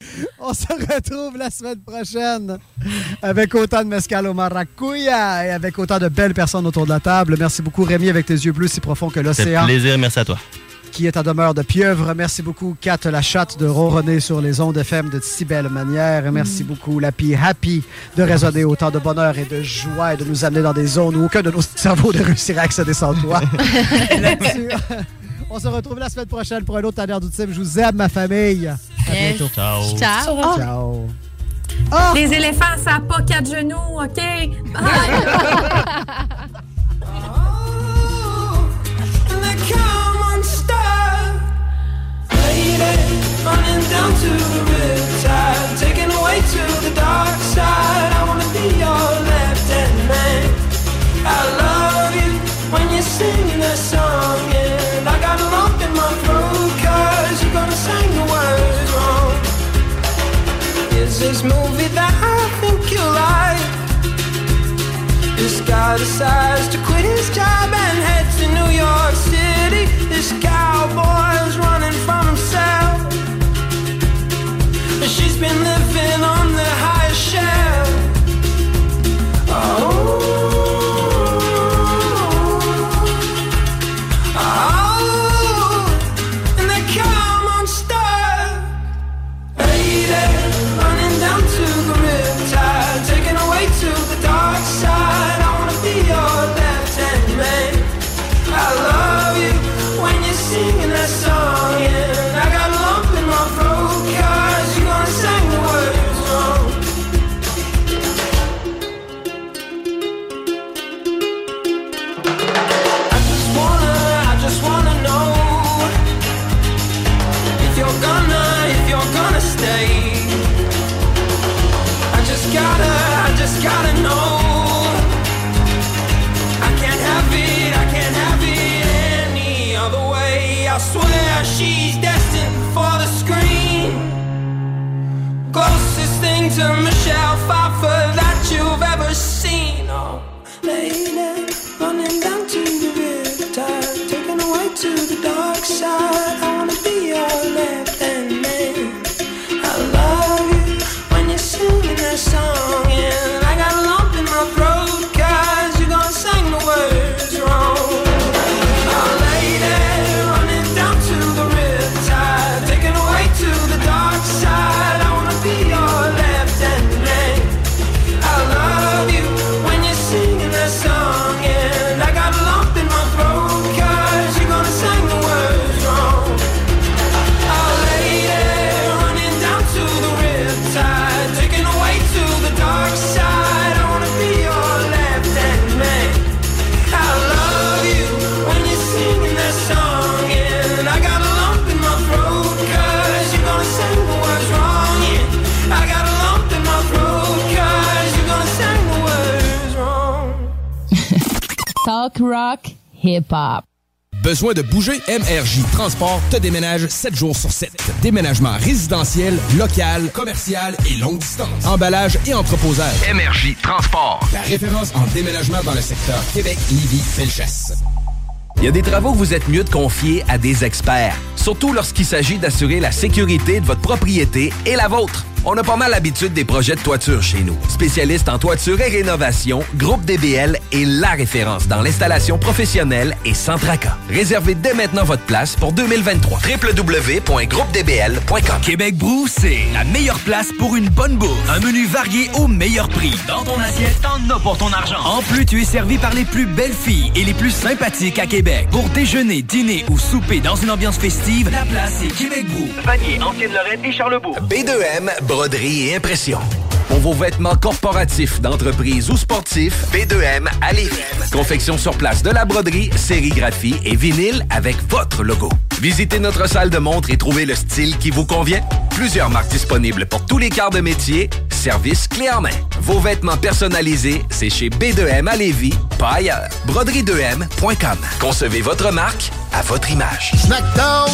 On se retrouve la semaine prochaine avec autant de mescal au maracuya et avec autant de belles personnes autour de la table. Merci beaucoup, Rémi, avec tes yeux bleus si profonds que C'est l'océan. plaisir, merci à toi. qui est à demeure de pieuvre. Merci beaucoup, Kat la chatte, de ronronner sur les ondes FM de si belle manière. Merci beaucoup, Lapi Happy, de résonner autant de bonheur et de joie et de nous amener dans des zones où aucun de nos cerveaux ne réussirait à accéder sans toi. On se retrouve la semaine prochaine pour un autre Tanner d'Ultime. Je vous aime, ma famille. À Yes. bientôt. Ciao. Ciao. Ciao. Les éléphants, ça n'a pas quatre genoux, OK? Running down to the riptide, taken away to the dark side. I wanna be your left hand man. I love you when you're singing that song, and I got a lump in my you're gonna sing the words wrong. Is this movie that I think you like? This guy decides to quit his job and head to New York City. This cowboy's running from himself. She's been living hip-hop. Besoin de bouger? MRJ Transport te déménage 7 jours sur 7. Déménagement résidentiel, local, commercial et longue distance. Emballage et entreposage. MRJ Transport. La référence en déménagement dans le secteur Québec, Lévis, Felchasse. Il y a des travaux que vous êtes mieux de confier à des experts, surtout lorsqu'il s'agit d'assurer la sécurité de votre propriété et la vôtre. On a pas mal l'habitude des projets de toiture chez nous. Spécialiste en toiture et rénovation, Groupe DBL est la référence dans l'installation professionnelle et sans tracas. Réservez dès maintenant votre place pour 2023. www.groupedbl.com Québec Brou, c'est la meilleure place pour une bonne bouffe. Un menu varié au meilleur prix. Dans ton assiette, t'en as pour ton argent. En plus, tu es servi par les plus belles filles et les plus sympathiques à Québec. Pour déjeuner, dîner ou souper dans une ambiance festive, la place est Québec Brou. Vanier, Ancienne-Lorraine et Charlebourg. B2M, broderie et impression. Pour vos vêtements corporatifs, d'entreprise ou sportifs, B2M à Lévis. Confection sur place de la broderie, sérigraphie et vinyle avec votre logo. Visitez notre salle de montre et trouvez le style qui vous convient. Plusieurs marques disponibles pour tous les quarts de métier. Service clé en main. Vos vêtements personnalisés, c'est chez B2M à Lévis, pas ailleurs. Broderie2M.com. Concevez votre marque à votre image. Snackdown.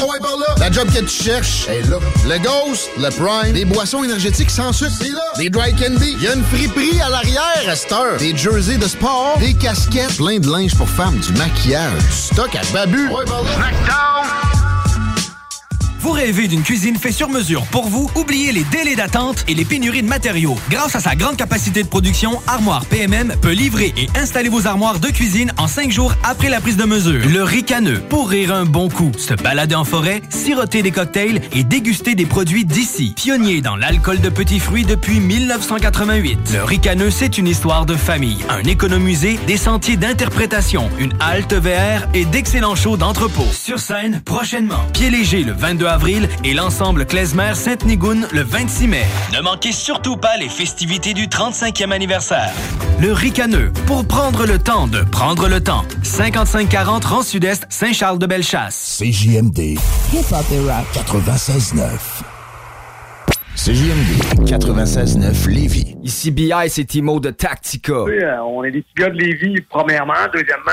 La job que tu cherches, est là. Le Ghost, le Prime, des boissons énergétiques sans sucre, c'est là. Candy, il y a une friperie à l'arrière à cette heure. Des jerseys de sport, des casquettes, plein de linge pour femmes, du maquillage, du stock à babu. Ouais. Vous rêvez d'une cuisine faite sur mesure pour vous? Oubliez les délais d'attente et les pénuries de matériaux. Grâce à sa grande capacité de production, Armoire PMM peut livrer et installer vos armoires de cuisine en cinq jours après la prise de mesure. Le ricaneux, pour rire un bon coup, se balader en forêt, siroter des cocktails et déguster des produits d'ici. Pionnier dans l'alcool de petits fruits depuis 1988. Le ricaneux, c'est une histoire de famille, un économusée, des sentiers d'interprétation, une halte VR et d'excellents shows d'entrepôt. Sur scène, prochainement. Pied léger le 22 avril et l'ensemble Klezmer Sainte-Nigoune le 26 mai. Ne manquez surtout pas les festivités du 35e anniversaire. Le ricaneux, pour prendre le temps de prendre le temps. 5540 rang sud-est Saint-Charles-de-Bellechasse. CJMD Hip-hop et rock. 96.9. CJMD 96.9 Lévis. Ici BI, c'est Timo de Tactica. Oui, euh, on est des petits gars de Lévis, premièrement. Deuxièmement,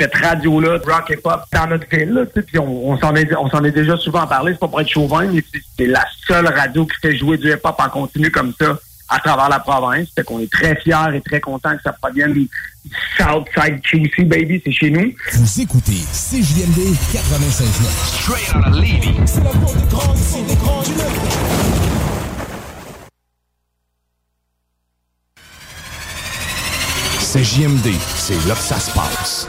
cette radio-là, de rock et pop, dans notre ville. Là, tu sais, puis on, on s'en est, on s'en est déjà souvent parlé. C'est pas pour être chauvin, mais c'est- c'est la seule radio qui fait jouer du hip-hop en continu comme ça à travers la province. Fait qu'on est très fiers et très contents que ça provienne du Southside QC, baby. C'est chez nous. Vous écoutez CJMD 96.9. Straight out of Lévis. C'est la porte de grande, c'est des grands du CJMD, c'est là que ça se passe.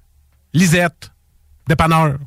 Lisette. Dépanneur.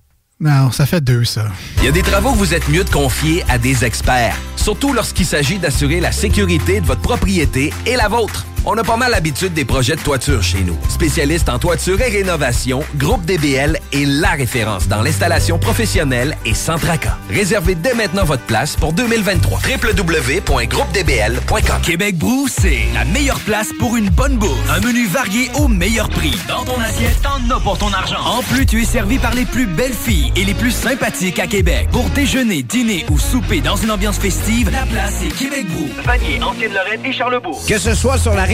Non, ça fait deux, ça. Il y a des travaux que vous êtes mieux de confier à des experts, surtout lorsqu'il s'agit d'assurer la sécurité de votre propriété et la vôtre. On a pas mal l'habitude des projets de toiture chez nous. Spécialiste en toiture et rénovation, Groupe DBL est la référence dans l'installation professionnelle et sans tracas. Réservez dès maintenant votre place pour 2023. www.groupedbl.com Québec Brou, c'est la meilleure place pour une bonne bouffe. Un menu varié au meilleur prix. Dans ton assiette, t'en as pour ton argent. En plus, tu es servi par les plus belles filles et les plus sympathiques à Québec. Pour déjeuner, dîner ou souper dans une ambiance festive, la place est Québec Brou. Vanier, Ancienne-Lorraine et Charlebourg. Que ce soit sur la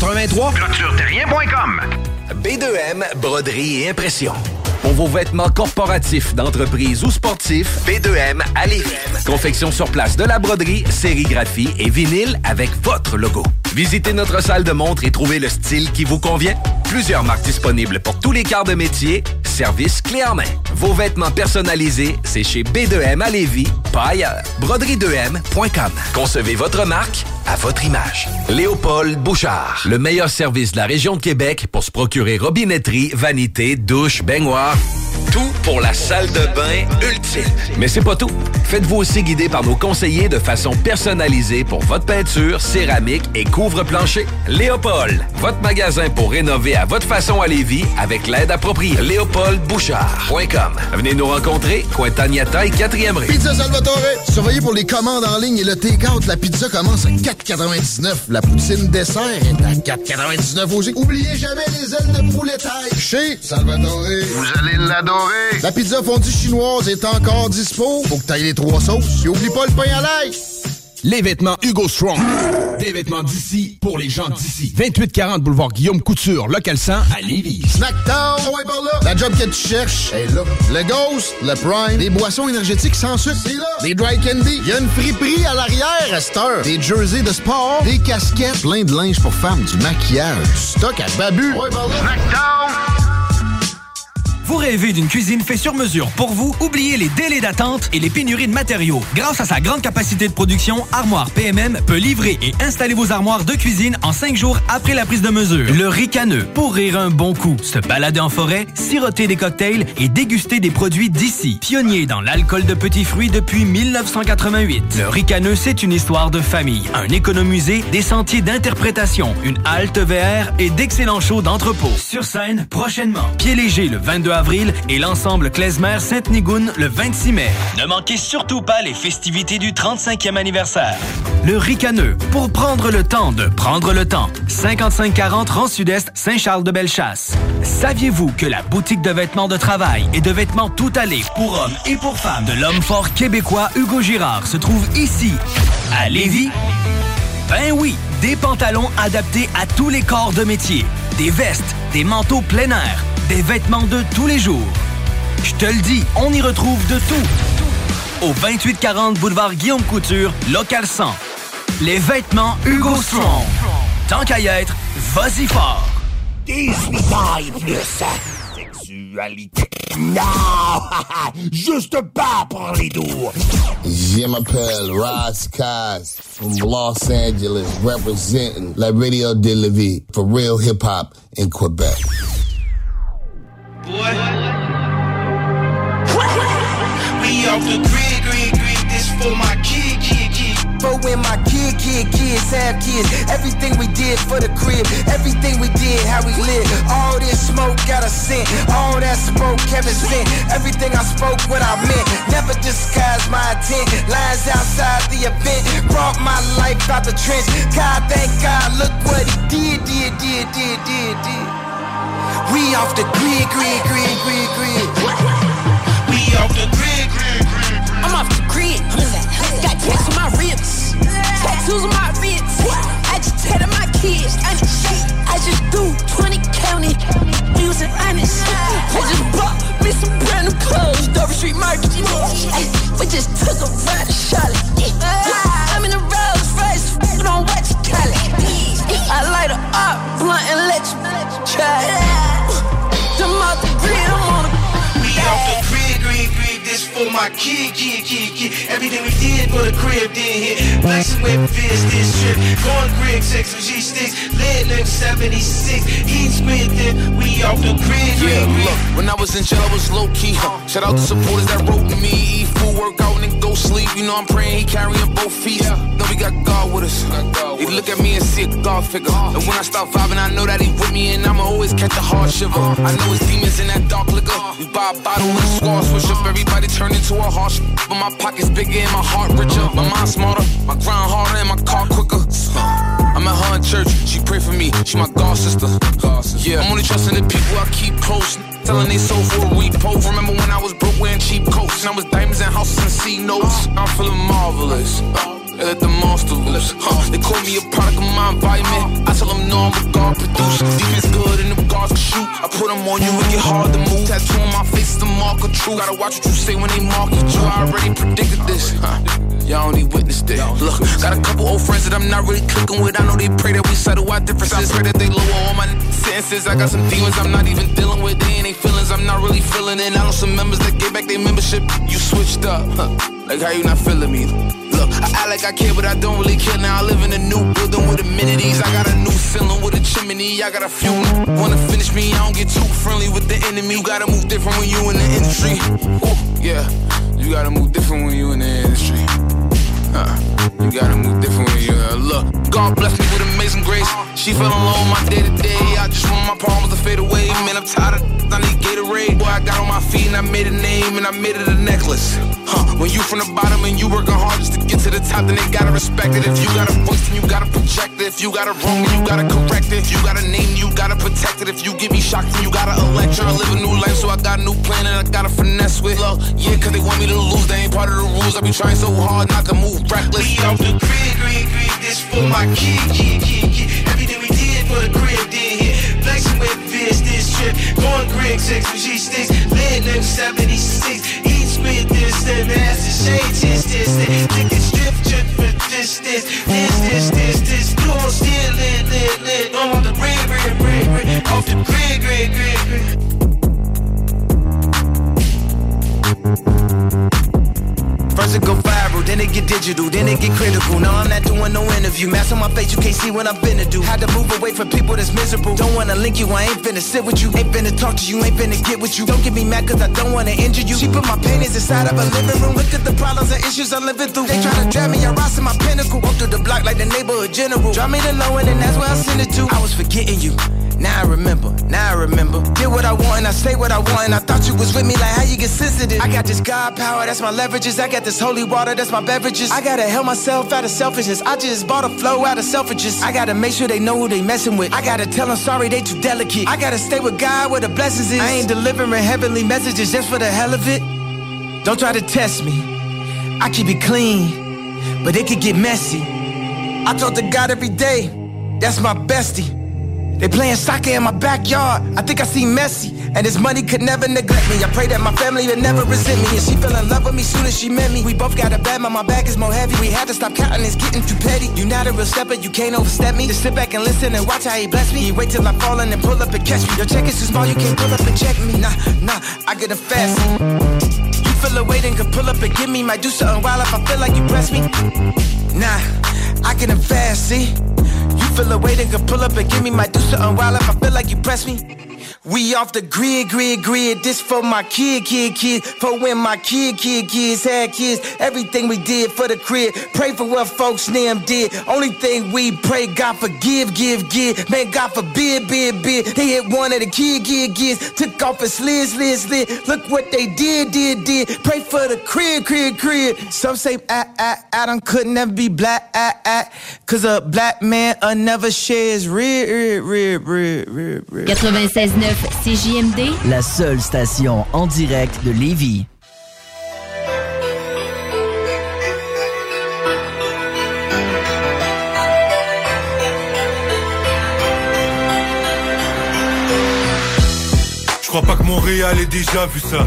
2783 clôtureterrien.com. B2M, broderie et impression. Pour vos vêtements corporatifs, d'entreprise ou sportifs, B2M à Lévis. Confection sur place de la broderie, sérigraphie et vinyle avec votre logo. Visitez notre salle de montre et trouvez le style qui vous convient. Plusieurs marques disponibles pour tous les quarts de métier. Service clé en main. Vos vêtements personnalisés, c'est chez B2M à Lévis, pas ailleurs. Broderie2M.com. Concevez votre marque à votre image. Léopold Bouchard. Le meilleur service de la région de Québec pour se procurer robinetterie, vanité, douche, baignoire. Tout pour la salle de bain ultime. Mais c'est pas tout. Faites-vous aussi guider par nos conseillers de façon personnalisée pour votre peinture, céramique et couvre-plancher. Léopold, votre magasin pour rénover à votre façon à Lévis avec l'aide appropriée. LéopoldBouchard.com. Venez nous rencontrer, Cointagnata et 4e rue. Pizza Salvatore. Surveillez pour les commandes en ligne et le take-out. La pizza commence à 4,99. La poutine dessert est à 4,99 aussi. Oubliez jamais les ailes de poulet taille. Chez Salvatore. Vous allez l'adorer. La pizza fondue chinoise est encore dispo. Faut que t'ailles les trois sauces. Et oublie pas le pain à l'ail. Les vêtements Hugo Strong. Des vêtements d'ici pour les gens d'ici. 2840 boulevard Guillaume Couture, local 100 à Lévis. Snackdown, ouais, par là. La job que tu cherches est là. Le Ghost, le Prime, des boissons énergétiques sans sucre, c'est là. Des dry candy, il y a une friperie à l'arrière à cette heure. Des jerseys de sport, des casquettes, plein de linge pour femmes, du maquillage, du stock à babu. Ouais, par là. Snackdown. Vous rêvez d'une cuisine faite sur mesure pour vous? Oubliez les délais d'attente et les pénuries de matériaux. Grâce à sa grande capacité de production, Armoire PMM peut livrer et installer vos armoires de cuisine en cinq jours après la prise de mesure. Le ricaneux, pour rire un bon coup, se balader en forêt, siroter des cocktails et déguster des produits d'ici. Pionnier dans l'alcool de petits fruits depuis 1988. Le ricaneux, c'est une histoire de famille, un économusée, des sentiers d'interprétation, une halte VR et d'excellents shows d'entrepôt. Sur scène, prochainement. Pied léger le 22 avril et l'ensemble Klezmer Sainte-Nigoune le 26 mai. Ne manquez surtout pas les festivités du 35e anniversaire. Le ricaneux, pour prendre le temps de prendre le temps. 5540 rang sud-est Saint-Charles-de-Bellechasse. Saviez-vous que la boutique de vêtements de travail et de vêtements tout allés pour hommes et pour femmes de l'homme fort québécois Hugo Girard se trouve ici, à Lévis? Ben oui, des pantalons adaptés à tous les corps de métier, des vestes, des manteaux plein air, des vêtements de tous les jours. Je te le dis, on y retrouve de tout. Au 2840 boulevard Guillaume Couture, local 100. Les vêtements Hugo Strong. Tant qu'à y être, vas-y fort. 18 ans et plus. Sexualité. Non! Juste pas pour les doux. Je m'appelle Ross Kaz from Los Angeles, representing La Radio de la Vie for real hip hop in Quebec. We off the grid, grid, grid. This for my kid, kid, kid. For when my kid, kid, kids have kids. Everything we did for the crib. Everything we did, how we live. All this smoke got a scent. All that smoke Kevin sent. Everything I spoke, what I meant. Never disguise my intent. Lines outside the event. Brought my life out the trench. God, thank God, look what he did, did, did, did, did, did. We off the grid, grid, grid, grid, grid. We off the grid, grid, grid. I'm off the grid. Got tats on my ribs. Tattoos on my wrists. Agitated my kids. I just do 20 county. Using honest. I just bought me some brand new clothes. Dover Street Market. We just took a ride to Charlotte. I'm in a Rolls Royce. Don't watch Cali. I light her up, blunt and let you try for my kid, kid, kid, kid. Everything we did for the crib did hit. Flexing with Fizz, this trip. Going grid, six with G sticks. Lead limb 76. Heat squid dip. We off the grid, Yeah, look, when I was in jail, I was low key. Huh? Shout out to supporters that wrote me. Eat food, work out, and go sleep. You know I'm praying he carrying both feet. Yeah. Know we got God with us. He look at me and see a God figure. Uh. And when I start vibing, I know that he with me, and I'ma always catch a hard shiver. Uh. I know it's demons in that dark liquor. Uh. We buy a bottle with a squad switch up. Everybody turn into a harsh. But my pockets bigger and my heart richer. My mind smarter, my grind harder, and my car quicker. Uh, I'm at her in church, she pray for me, she my god sister. Yeah, I'm only trusting the people I keep close. Telling they sold for a repo. Remember when I was broke wearing cheap coats and I was diamonds and houses and C notes. I'm feeling marvelous. They let the monster loose. Huh. They call me a product of my environment. I tell them no, I'm a God producer. Defense good and the guards can shoot. I put them on you, it get hard to move. Tattoo on my face is the mark of truth. Gotta watch what you say when they market you. I already predicted this. Huh. Y'all only witnessed it. Look, got a couple old friends that I'm not really clicking with. I know they pray that we settle our differences. I Pray that they lower all my sentences. I got some demons I'm not even dealing with. They ain't feelings I'm not really feeling it. I know some members that gave back their membership. You switched up. Huh. Like how you not feeling me? Look, I act like I care, but I don't really care. Now I live in a new building with amenities. I got a new ceiling with a chimney. I got a few wanna finish me. I don't get too friendly with the enemy. You gotta move different when you in the industry. Ooh, yeah, you gotta move different when you in the industry. Uh, you gotta move different when you uh, look. God bless me with amazing grace. She fell in love with my day to day. I just want my problems to fade away. Man, I'm tired of I need Gatorade. Boy, I got on my feet and I made a name and I made it a necklace. Huh, when you from the bottom and you working hard just to get to the top, then they gotta respect it. If you got a voice, then you gotta project it. If you got it wrong, then you gotta correct it. If you got a name, you gotta protect it. If you give me shock, then you gotta electro. I live a new life, so I got a new plan and I gotta finesse with. Look, yeah, cause they want me to lose, they ain't part of the rules. I be trying so hard not to move reckless. We off the grid, grid, grid, this for my kid, kid, kid, kid. For the crib, did hit. Flexing with this, this trip. Going grid, six with G sticks. Lit nigga 76. Eat spit this, that master shade, this, this, this. Nigga strip, trip for this, this, this, this, this, this. You on still lit, lit, lit. On the grid, grid, grid, grid. Off the grid, grid, grid, grid. First it go viral, then it get digital, then it get critical. Now I'm not doing no interview. Mask on my face, you can't see what I'm finna do. Had to move away from people that's miserable. Don't wanna link you, I ain't finna sit with you. Ain't finna talk to you, ain't finna get with you. Don't get me mad cause I don't wanna injure you. She put my paintings inside of a living room. Look at the problems and issues I'm living through. They try to drag me, I rise to my pinnacle. Walk through the block like the neighborhood general. Drop me the low end and that's where I send it to. I was forgetting you. Now I remember, now I remember. Did what I want and I say what I want. And I thought you was with me, like how you get sensitive. I got this God power, that's my leverages. I got this holy water, that's my beverages. I gotta help myself out of selfishness. I just bought a flow out of selfishness. I gotta make sure they know who they messing with. I gotta tell them sorry, they too delicate. I gotta stay with God where the blessings is. I ain't delivering heavenly messages just for the hell of it. Don't try to test me. I keep it clean, but it could get messy. I talk to God every day, that's my bestie. They playing soccer in my backyard. I think I see Messi, and his money could never neglect me. I pray that my family would never resent me, and she fell in love with me soon as she met me. We both got a bad, but my bag is more heavy. We had to stop counting, it's getting too petty. You not a real stepper, you can't overstep me. Just sit back and listen and watch how he bless me. You wait till I fall in and pull up and catch me. Your check is too small, you can't pull up and check me. Nah, nah, I get a fast. You feel a weight and can pull up and give me. Might do something wild if I feel like you press me. Nah, I get him fast, see. Feel a way they can pull up and give me my do something wild if I feel like you press me. We off the grid, grid, grid. This for my kid, kid, kid. For when my kid, kid, kids had kids. Everything we did for the crib. Pray for what folks them did. Only thing we pray, God forgive, give, give. Man, God forbid, bid, bid. They hit one of the kid, kid, kids. Took off and slid, slid, slid. Look what they did, did, did. Pray for the crib, crib, crib. Some say, ah, ah, Adam could never be black, ah, ah. Cause a black man uh, never shares rib, rib, rib, rib, rib, rib. 96.9 CJMD, La seule station en direct de Lévis. Je crois pas que Montréal ait déjà vu ça.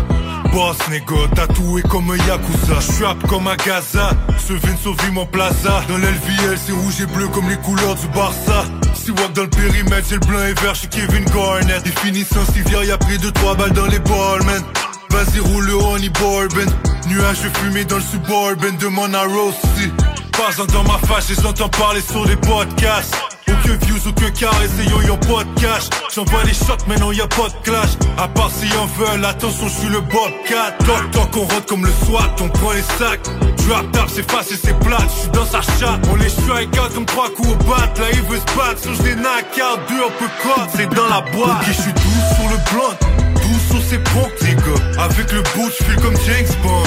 Boss négo, tatoué comme un Yakuza. J'suis comme un Gaza. Ce Vince vit mon plaza. Dans l'LVL, c'est rouge et bleu comme les couleurs du Barça. Si walk dans le périmètre, c'est le blanc et vert chez Kevin Garnett. Définition civière, y'a pris 2-3 balles dans les balls, man. Vas-y, roule le honey bourbon. Nuage fumé dans le suburban, demande à Rossi. Pas dans ma face, j'entends parler sur des podcasts. Aucun views, aucun car, essayons, y'a pas de cash. J'envoie les shots, maintenant y'a pas de clash. À part si en veulent, attention, je suis le Bobcat. Toc toc, on rote comme le SWAT, on prend les sacs. Drop tap, c'est facile, c'est plate, j'suis dans sa chatte. On les strike out comme trois coups au bat, là il veut se battre. Sur des out, deux un peu cut, c'est dans la boîte. Ok, j'suis doux sur le blunt, doux sur ses pompes, les gars. Avec le bout, j'file comme James Bond.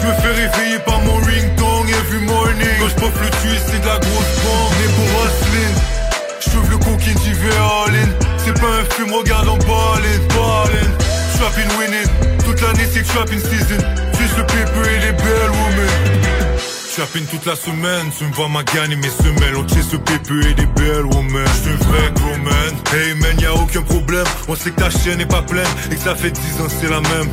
J'me fais réveiller par mon ringtone every morning. Quand j'poffe le twist, c'est de la grosse bombe. Né pour hustling, j'trouve le coquine, j'y vais all in. C'est pas un film, regarde en ballin', ballin'. Trapping winning, toute l'année c'est trapping season. Juste le paper et les belles women. Trapping toute la semaine, tu me vois ma gagne et mes semelles. On chase le paper et des belles women. J'suis un vrai gros man. Hey man, y'a aucun problème. On sait que ta chaîne est pas pleine et que ça fait 10 ans c'est la même.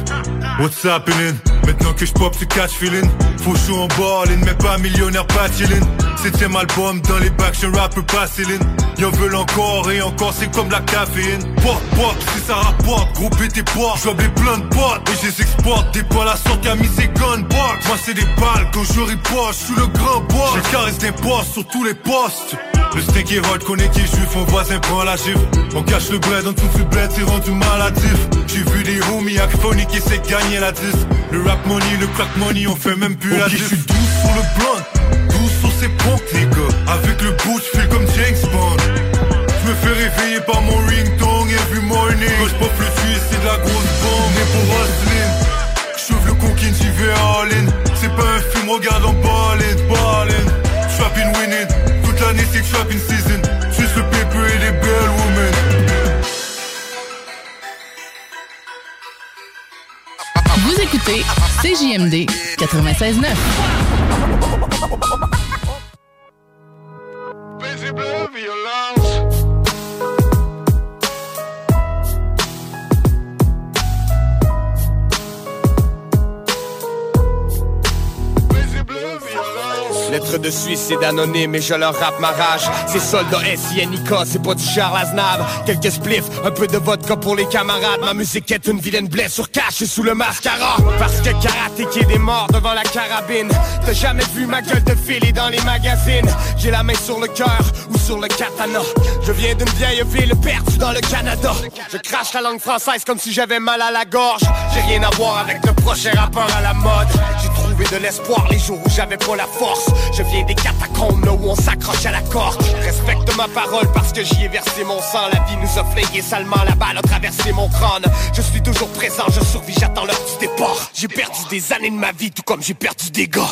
What's happening? Maintenant que j'pop, tu catch feeling. Faut chaud en ballin', mais pas millionnaire, pas chillin'. Septième album dans les bacs, un rapper pas Céline. Y'en veulent encore et encore, c'est comme la caféine. Bois, bois, si ça rapporte, gros tes poids. J'oublie plein de potes et je les exporte. Des balles à sorte, a mis ses gunbox. Moi, c'est des balles quand je riposte, je suis le grand boss. Je caresse des postes sur tous les postes. Le steak est hot, connaît qui juif, mon voisin prend la gifle. On cache le bled, en dessous du bled, c'est rendu maladif. J'ai vu des homies phoniques qui de gagner la 10. Le rap money, le crack money, on fait même plus la diff. je suis doux sur le blunt, doux sur ses pompes, les gars. Avec le bout, je comme James Bond. Je me fais réveiller par mon ringtone every morning. Quand je pop le c'est de la grosse bombe. Né pour j'ouvre le coquine, j'y vais all in. C'est pas un film, regarde en ballin', ballin'. Trapping winning, toute l'année c'est season. Le et les belles women. Vous écoutez CJMD 96.9. Lettre de suicide anonyme et je leur rappe ma rage. C'est soldat SINIK, c'est pas du Charles Aznavour Quelques spliffs, un peu de vodka pour les camarades. Ma musique est une vilaine blessure cachée sous le mascara. Parce que karaté qui est des morts devant la carabine. T'as jamais vu ma gueule de filet dans les magazines. J'ai la main sur le cœur ou sur le katana. Je viens d'une vieille ville perdue dans le Canada. Je crache la langue française comme si j'avais mal à la gorge. J'ai rien à voir avec le prochain rappeur à la mode. J'ai trouvé de l'espoir les jours où j'avais pas la force Je viens des catacombes là où on s'accroche à la corde Respecte ma parole parce que j'y ai versé mon sang La vie nous a flingué salement, la balle a traversé mon crâne Je suis toujours présent, je survis, j'attends l'heure du départ J'ai perdu des années de ma vie tout comme j'ai perdu des gars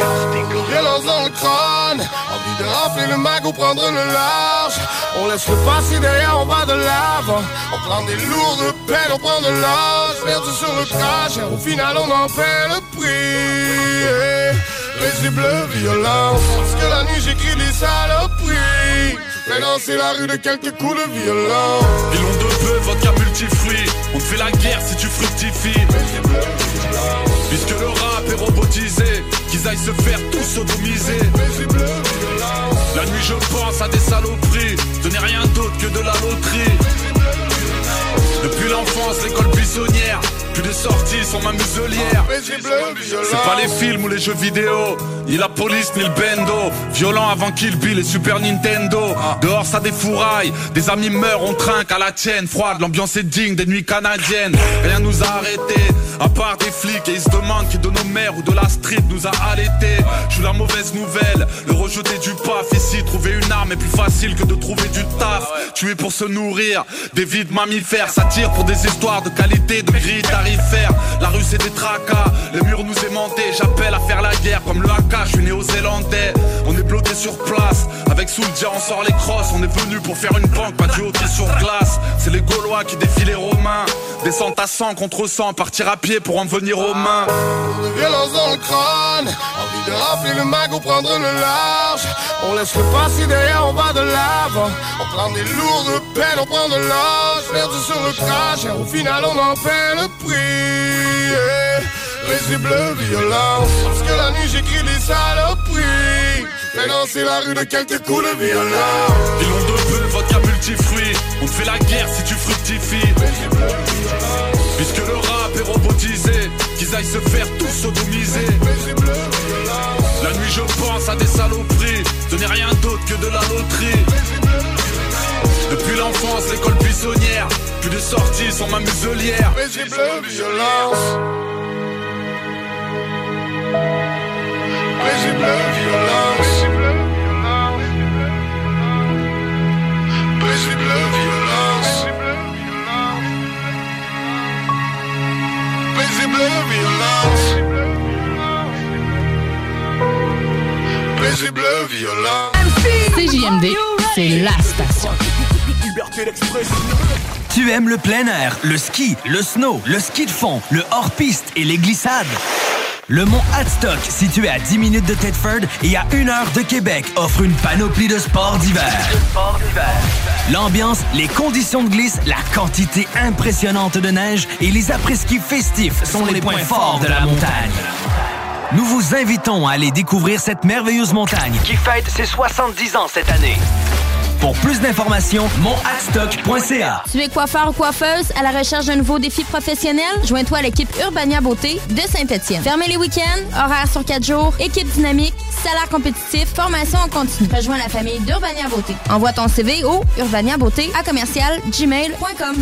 Violence dans le crâne, envie de rafler le magot, prendre le large. On laisse le passé derrière, on va de l'avant. On prend des lourdes peines, on prend de l'âge. Perdu sur le crash, au final on en paie le prix. Les yeux bleus, violence. Parce que la nuit j'écris des saloperies. Je fais danser la rue de quelques coups de violence. Pilon de bœuf, vodka multifruit. On te fait la guerre si tu fructifies. Puisque le rap est robotisé, qu'ils aillent se faire tous sodomiser. La nuit je pense à des saloperies, ce n'est rien d'autre que de la loterie. Depuis l'enfance, l'école buissonnière, plus de sorties sont ma muselière. C'est pas les films ou les jeux vidéo, ni la police ni le bendo. Violent avant Kill Bill et Super Nintendo. Dehors ça défouraille, des amis meurent, on trinque à la tienne. Froide, l'ambiance est digne des nuits canadiennes. Rien nous a arrêtés, à part des flics et ils se demandent qui de nos mères ou de la street nous a allaités. Je suis la mauvaise nouvelle, le rejeté du paf. Ici, trouver une arme est plus facile que de trouver du taf. Tuer pour se nourrir, des vides mammifères. Ça tire pour des histoires de qualité, de grilles tarifaires. La rue c'est des tracas, les murs nous aimantés. J'appelle à faire la guerre comme le AK, je suis néo-zélandais. On est bloqué sur place, avec Souldia on sort les crosses. On est venu pour faire une banque, pas du hockey sur glace. C'est les Gaulois qui défient les Romains. Descente à 100 contre 100, partir à pied pour en venir aux mains. violence dans le crâne Envie de rafler le magot, prendre le large On laisse le passé derrière, on va de l'avant On prend des lourdes peines, on prend de l'âge Perdu sur le crash, et au final on en paie le prix Les yeux bleus, violence Parce que la nuit j'écris des saloperies fais danser la rue de quelques coups de violence Pilon de bœuf, vodka multifruit. On te fait la guerre si tu fructifies. Puisque le rap est robotisé, qu'ils aillent se faire tous sodomiser. La nuit je pense à des saloperies, ce n'est rien d'autre que de la loterie. Depuis l'enfance, l'école buissonnière, plus de sorties sont ma muselière. Les yeux bleus, violence. CJMD, c'est la station. Tu aimes le plein air, le ski, le snow, le ski de fond, le hors-piste et les glissades? Le mont Hadstock, situé à 10 minutes de Thetford et à 1 heure de Québec, offre une panoplie de sports d'hiver. L'ambiance, les conditions de glisse, la quantité impressionnante de neige et les après-ski festifs sont les points forts de la montagne. Nous vous invitons à aller découvrir cette merveilleuse montagne qui fête ses 70 ans cette année. Pour plus d'informations, monadstock.ca. Tu es coiffeur ou coiffeuse à la recherche d'un nouveau défi professionnel? Joins-toi à l'équipe Urbania Beauté de Saint-Etienne. Fermez les week-ends, horaires sur 4 jours, équipe dynamique, salaire compétitif, formation en continu. Rejoins la famille d'Urbania Beauté. Envoie ton CV au urbaniabeauté à commercial gmail.com.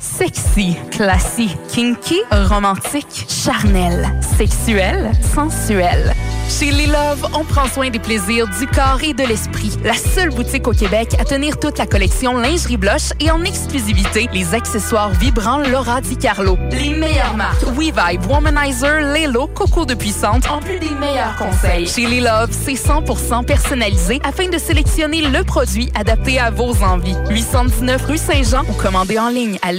Sexy, classique, kinky, romantique, charnel, sexuel, sensuel. Chez Les Love, on prend soin des plaisirs du corps et de l'esprit. La seule boutique au Québec à tenir toute la collection lingerie blush et en exclusivité les accessoires vibrants Laura Di Carlo. Les meilleures marques WeVibe, Womanizer, Lelo, Coco de Puissante, en plus des meilleurs conseils. Chez Les Love, c'est 100% personnalisé afin de sélectionner le produit adapté à vos envies. 819 rue Saint-Jean ou commandez en ligne à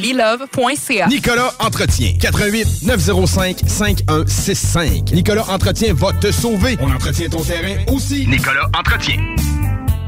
Nicolas Entretien. 88 905 5165. Nicolas Entretien va te sauver. On entretient ton terrain aussi. Nicolas Entretien.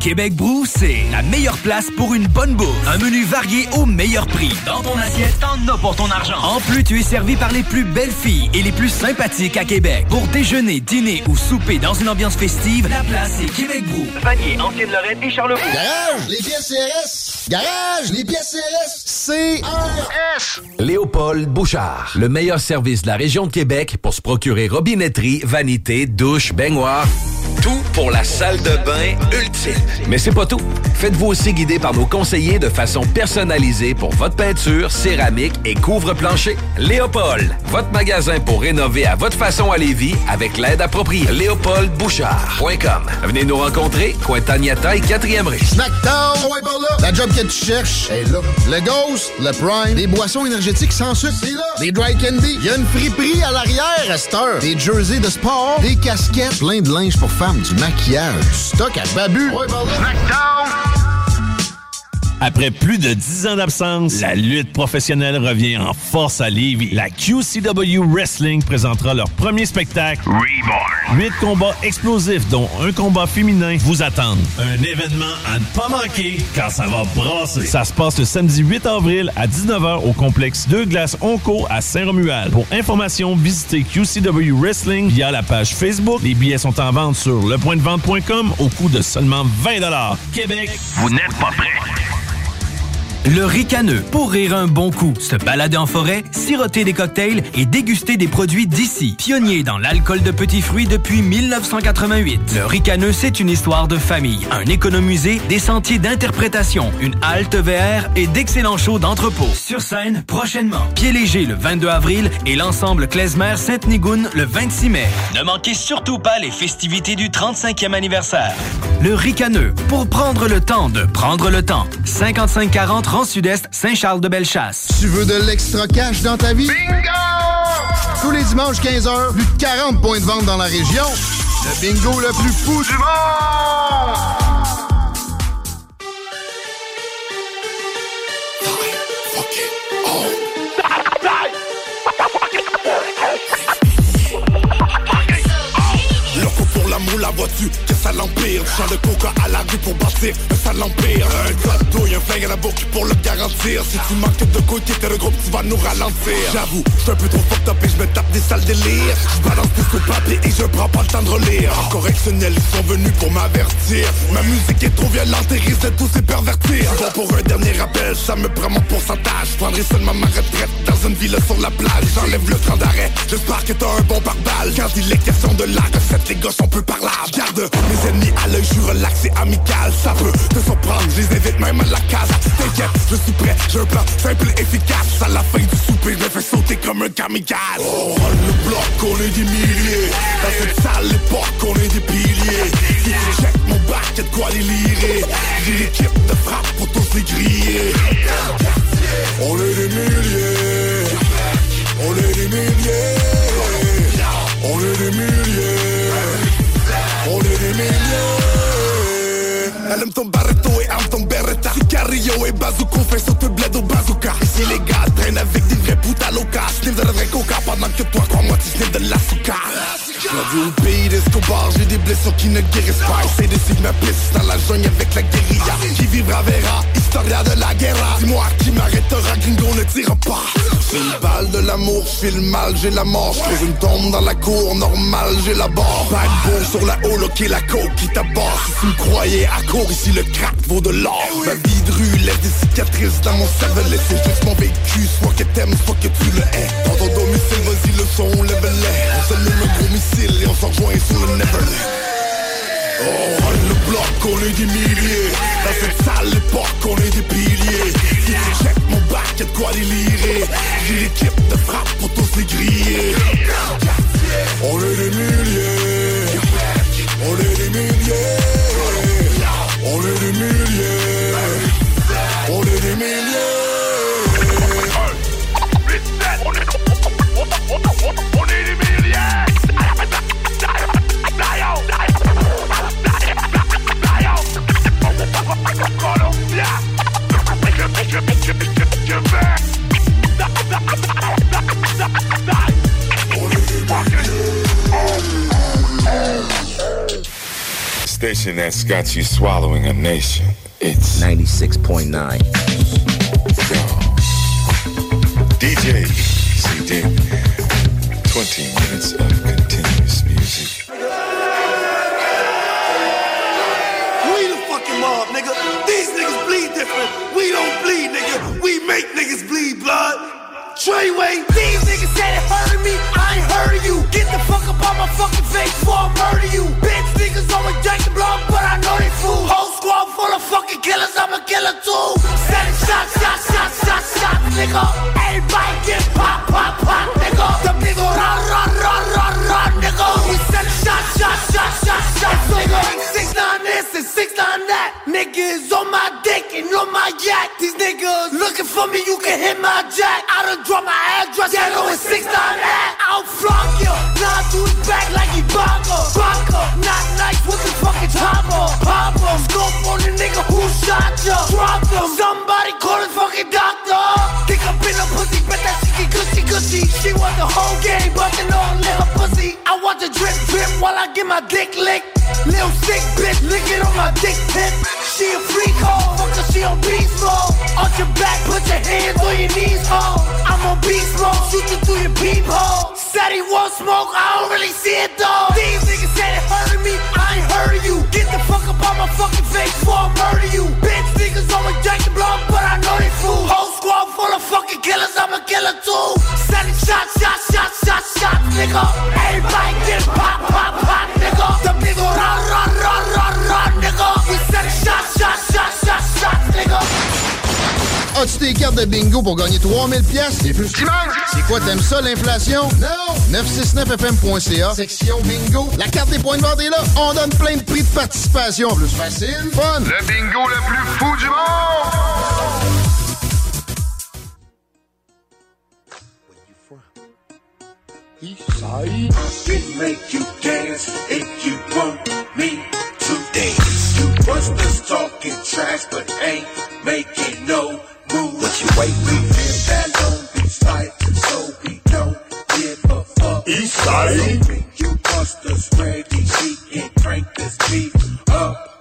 Québec Brou, c'est la meilleure place pour une bonne bouffe. Un menu varié au meilleur prix. Dans ton assiette, t'en as pour ton argent. En plus, tu es servi par les plus belles filles et les plus sympathiques à Québec. Pour déjeuner, dîner ou souper dans une ambiance festive, la place est Québec Brou. Vanier, Ancienne-Lorraine et Charlebourg. Garage, les pièces CRS. Garage, les pièces CRS. CRS. Léopold Bouchard, le meilleur service de la région de Québec pour se procurer robinetterie, vanité, douche, baignoire. Tout pour la salle de bain ultime. Mais c'est pas tout. Faites-vous aussi guider par nos conseillers de façon personnalisée pour votre peinture, céramique et couvre-plancher. Léopold, votre magasin pour rénover à votre façon à Lévis avec l'aide appropriée. LéopoldBouchard.com. Venez nous rencontrer, Cointagnata et 4e rue. Snackdown. La job que tu cherches est là. Le Ghost, le Prime, des boissons énergétiques sans sucre, c'est là. Des dry candy, il y a une friperie à l'arrière à cette heure. Des jerseys de sport, des casquettes, plein de linge pour femmes, du maquillage, du stock à babu. Après plus de 10 ans d'absence, la lutte professionnelle revient en force à Lévis. La QCW Wrestling présentera leur premier spectacle, Reborn. Huit combats explosifs, dont un combat féminin, vous attendent. Un événement à ne pas manquer, car ça va brasser. Ça se passe le samedi 8 avril à 19h au complexe 2 Glaces Onco à Saint-Romuald. Pour information, visitez QCW Wrestling via la page Facebook. Les billets sont en vente sur lepointdevente.com au coût de seulement 20 Québec, vous n'êtes pas prêts. Le ricaneux, pour rire un bon coup, se balader en forêt, siroter des cocktails et déguster des produits d'ici. Pionnier dans l'alcool de petits fruits depuis 1988. Le ricaneux, c'est une histoire de famille, un économusée, des sentiers d'interprétation, une halte VR et d'excellents shows d'entrepôt. Sur scène, prochainement. Pied léger le 22 avril et l'ensemble Klezmer Sainte-Nigoune le 26 mai. Ne manquez surtout pas les festivités du 35e anniversaire. Le ricaneux, pour prendre le temps de prendre le temps. 5540 Rang Sud-Est, Saint-Charles-de-Bellechasse. Tu veux de l'extra cash dans ta vie? Bingo! Tous les dimanches 15h, plus de 40 points de vente dans la région. Le bingo le plus fou du monde! L'amour, la voiture, que ça l'empire. Chant de coca à la rue pour bâtir un sale empire. Un et un flingue à la boucle pour le garantir. Si tu manques de côté, t'es le groupe, tu vas nous ralentir. J'avoue, je suis un peu trop fucked up et je me tape des sales délires. Je balance tout sur papier et je prends pas le temps de relire. Correctionnels, ils sont venus pour m'avertir. Ma musique est trop violente et risque de tous se pervertir. Bon pour un dernier rappel, ça me prend mon pourcentage. Je prendrai seulement ma retraite dans une ville sur la plage. J'enlève le train d'arrêt, j'espère que t'as un bon pare-balles. Quand il est de la recette, les gosses on peut par. Garde mes ennemis à l'œil, je suis relaxé, amical. Ça peut te surprendre, je les invite même à la case. T'inquiète, je suis prêt, j'ai un plan simple et efficace. À la fin du souper, je fais sauter comme un kamikaze. Rôle le bloc, on est des milliers. Dans cette sale époque, on est des piliers. Si tu checkes mon bac, y'a de quoi les lirer? J'ai l'équipe de frappe pour tous les griller. On est des milliers. On est des milliers. On est des milliers. melhor. Allume ton barreto et arme ton beretta. Sicario et bazooka, fait sauter le bled au bazooka. Ici les gars traînent avec des vrais putes à loca Sniff de la vraie coca pendant que toi, crois-moi, tu sniff de la souka Rendu au pays d'Escobar, j'ai des blessures qui ne guérissent pas. Essaye de suivre ma piste dans la jungle avec la guérilla. Qui vivra verra, historia de la guerre Dis-moi qui m'arrêtera, gringo ne tire pas. C'est une balle de l'amour, je file mal, j'ai la mort. Je une tombe dans la cour, normal, j'ai la barre. Pas de sur la qui est la coke qui t'aborde Si tu me croyais à court, ici le crack vaut de l'or. Ma vie de rue laisse des cicatrices dans mon cervelet. C'est juste mon vécu, soit que t'aimes, soit que tu le hais. Dans ton domicile, vas-y le son, lève-les On s'allume un gros missile et on s'en rejoint sur le Neverland Oh, le bloc, on est des milliers. Dans cette sale époque, on est des piliers. Si tu check mon bac, y'a de quoi délirer. J'ai l'équipe de frappe pour tous les griller. On est des milliers. On est des milliers On est des milliers. On est des milliers Station that's got you swallowing a nation. It's 96.9. DJ CD. 20 minutes of continuous music. We the fucking mob, nigga. These niggas bleed different. We don't bleed, nigga. We make niggas bleed blood. Treyway, These niggas said it hurted me, I ain't heard of you. Get the fuck up on my fucking face before I murder you. Bitch always drink the blood, but I know they fool. Whole squad full of fucking killers, I'm a killer too. Setting shots, shots, shots, shots, shots, nigga. Everybody get pop, pop, pop, nigga. The nigga run, run, run, run, run, nigga. We setting shots, shots, shots, shots, shots, nigga. Six nine this and six nine that. Niggas on my dick and on my yak. These niggas looking for me, you can hit my jack. I done drop my address, yeah, know it's six nine that. I'll flunk you. Nah, to his back like he Bongo. Bongo. Not nice with the fucking chopper. Pop him. Scope on the nigga who shot ya. Drop him. Somebody call his fucking doctor. Think I've been a pussy, bet that she get gushy gushy. She want the whole game, bustin' on little pussy. I want the drip drip while I get my dick licked. Little sick bitch, lick it on my dick tip. She a freak hoe, fuck her, she on beast mode. On your back, put your hands on your knees, ho. I'm on beast mode, shoot you through your peephole. Said he won't smoke, I don't really see it though. These niggas said it hurted me, I heard of you. Get the fuck up on my fucking face before I murder you. Bitch niggas drink the blood, but I know they fool. Whole squad full of fucking killers, I'm a killer too. Setting shots, shots, shots, shots, shots, nigga. Everybody get pop, pop, pop, nigga. The nigga run, run, run, run, run, nigga. We setting shots, shots, shots, shots, shots, nigga. As-tu tes cartes de bingo pour gagner 3000 pièces C'est plus C'est quoi, t'aimes ça, l'inflation? Non! 969fm.ca, section bingo. La carte des points de vente est là. On donne plein de prix de participation. Plus facile, fun. Le bingo le plus fou du monde! Can make you dance if you want me to dance. You busters talking trash, but ain't making no. What you waiting? We live and don't be spite, so we don't give a fuck. Eastside. So we you busters ready, she can crank this beef up.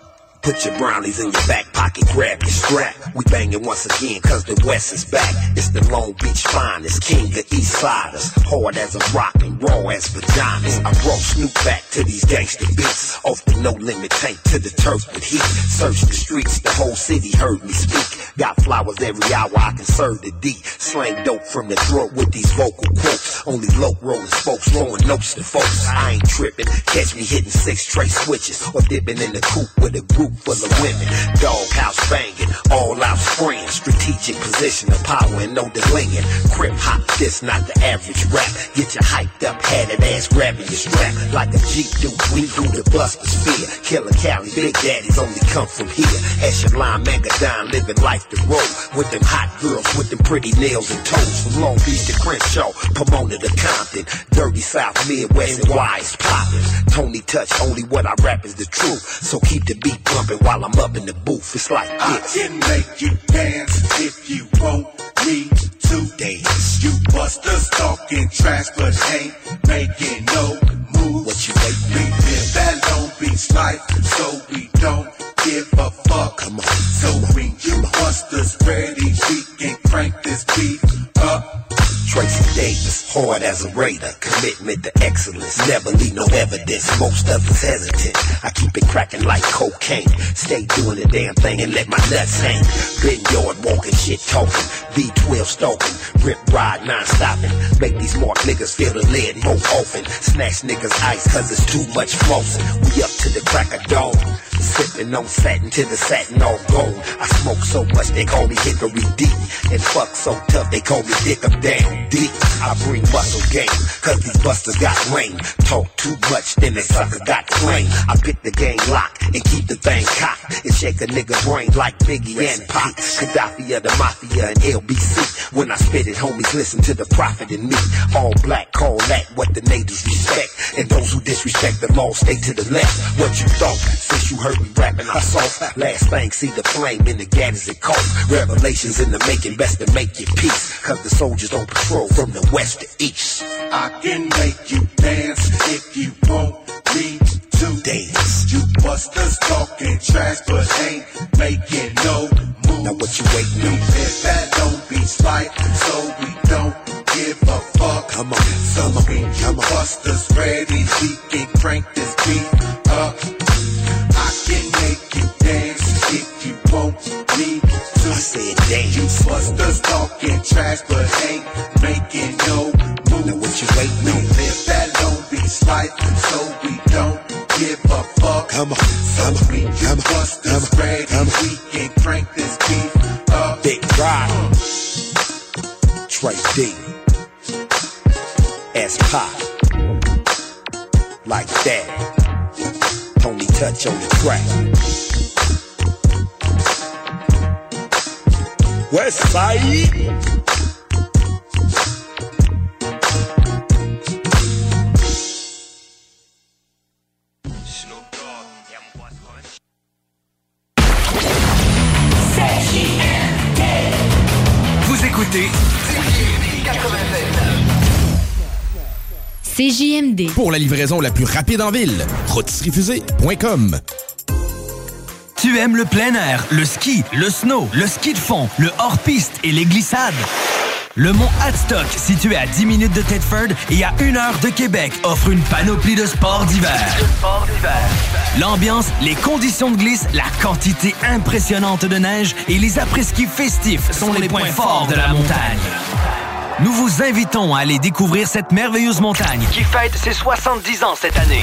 Put your brownies in your back pocket, grab your strap. We banging once again, cause the West is back. It's the Long Beach finest, king of East Siders. Hard as a rock and raw as vaginas. I brought Snoop back to these gangster beats. Off the no limit tank to the turf with heat. Search the streets, the whole city heard me speak. Got flowers every hour, I can serve the D. Slang dope from the throat with these vocal quotes. Only low rolling spokes, throwing notes to folks. I ain't tripping, catch me hitting six tray switches. Or dipping in the coupe with a group full of women. Doghouse banging, all out spraying. Strategic position of power and no delaying. Crip hop, this not the average rap. Get you hyped up, it ass grabbing your strap. Like a Jeep do, we do the busters fear. Killer Cali, big daddies only come from here. Echelon, Megadon, living life the road. With them hot girls, with them pretty nails and toes. From Long Beach to Crenshaw, Pomona to Compton. Dirty South, Midwest, and wise poppin'. Tony touch, only what I rap is the truth. So keep the beat bumping while I'm up in the booth. It's like I this. can make you dance if you want me to dance. You busters talking trash, but ain't making no moves. What you waiting We live that long beach life, so we don't give a fuck. Come on, So when you busters ready, we can crank this beat up. Tracy Davis, hard as a raider, commitment to excellence, never leave no evidence. Most of us hesitant. I keep it cracking like cocaine. Stay doing the damn thing and let my nuts hang. Been yard walking, shit talking, V12 stalking, rip ride non-stopping. Make these mark niggas feel the lead more often. Snatch niggas ice cause it's too much flossing. We up to the crack of dawn. Sipping on satin till the satin all gold. I smoke so much they call me Hickory D. And fuck so tough they call me Dick I'm down deep. I bring muscle game, cause these busters got lame. Talk too much, then they sucker got flame. I pick the game lock and keep the thing cocked. And shake a nigga brain like Biggie and Pac. Gaddafi of the Mafia and LBC. When I spit it, homies listen to the prophet in me. All black, call that what the natives respect. And those who disrespect the law stay to the left. What you thought, since you heard me rapping, I'm soft. Last thing, see the flame in the as it cough. Revelations in the making, best to make your peace. Cause the soldiers don't patrol from the west to east. I can make you dance if you want me to dance. You busters talking trash, but ain't making no moves. Now what you waiting on? live that don't beach life, so we don't give a fuck. Come on, So come on, come on. busters ready, we can crank this beat up. If you want me to. I said damn. You busters talking trash, but ain't making no moves. Now what you waiting We on? live that Long Beach life, so we don't give a fuck. Come on, So come on, you come on, busters come on, ready, come on. we can crank this beat up. Big Rock. Trey D. S Pop. Like that. Tony Touch on the track. West Side. Vous écoutez CJMD. Pour la livraison la plus rapide en ville, rotisseriefusée.com. Tu aimes le plein air, le ski, le snow, le ski de fond, le hors-piste et les glissades? Le mont Hadstock, situé à 10 minutes de Thetford et à 1 heure de Québec, offre une panoplie de sports d'hiver. L'ambiance, les conditions de glisse, la quantité impressionnante de neige et les après-ski festifs sont les points forts de la montagne. Nous vous invitons à aller découvrir cette merveilleuse montagne qui fête ses 70 ans cette année.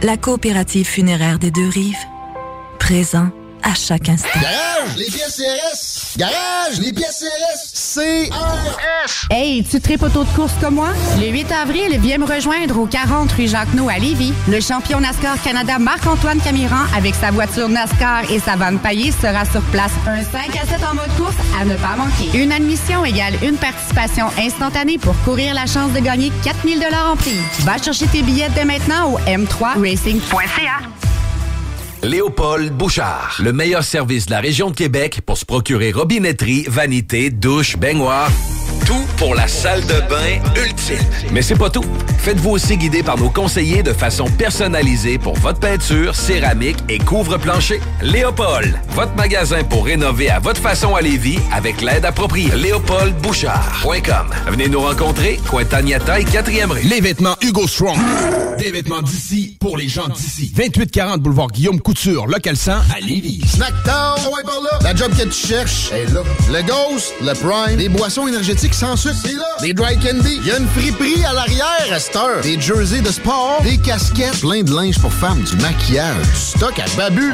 La coopérative funéraire des deux rives, présent à chaque instant. Garage, les pièces CRS. Garage, les pièces CRS. CRS. Hey, tu tripes auto de course comme moi? Le 8 avril, viens me rejoindre au 40 rue Jacques-No à Lévis. Le champion NASCAR Canada Marc-Antoine Camiran, avec sa voiture NASCAR et sa vanne paillée, sera sur place. Un 5 à 7 en mode course à ne pas manquer. Une admission égale une participation instantanée pour courir la chance de gagner 4000 en prix. Va chercher tes billets dès maintenant au m3racing.ca. Léopold Bouchard, le meilleur service de la région de Québec pour se procurer robinetterie, vanité, douche, baignoire. Tout pour la salle de bain ultime. Mais c'est pas tout. Faites-vous aussi guider par nos conseillers de façon personnalisée pour votre peinture, céramique et couvre-plancher. Léopold, votre magasin pour rénover à votre façon à Lévis avec l'aide appropriée. LéopoldBouchard.com. Venez nous rencontrer, Cointagnata et 4e rue. Les vêtements Hugo Strong. Des vêtements d'ici pour les gens d'ici. 2840 boulevard Guillaume Couture, local 100 à Lévis. Snacktown, ouais, par là. La job que tu cherches est là. Le Ghost, le Prime, des boissons énergétiques énergétique sans sucre. C'est là. Des dry candy. Y a une friperie à l'arrière à cette heure. Des jerseys de sport. Des casquettes. Plein de linge pour femmes. Du maquillage. Du stock à babu.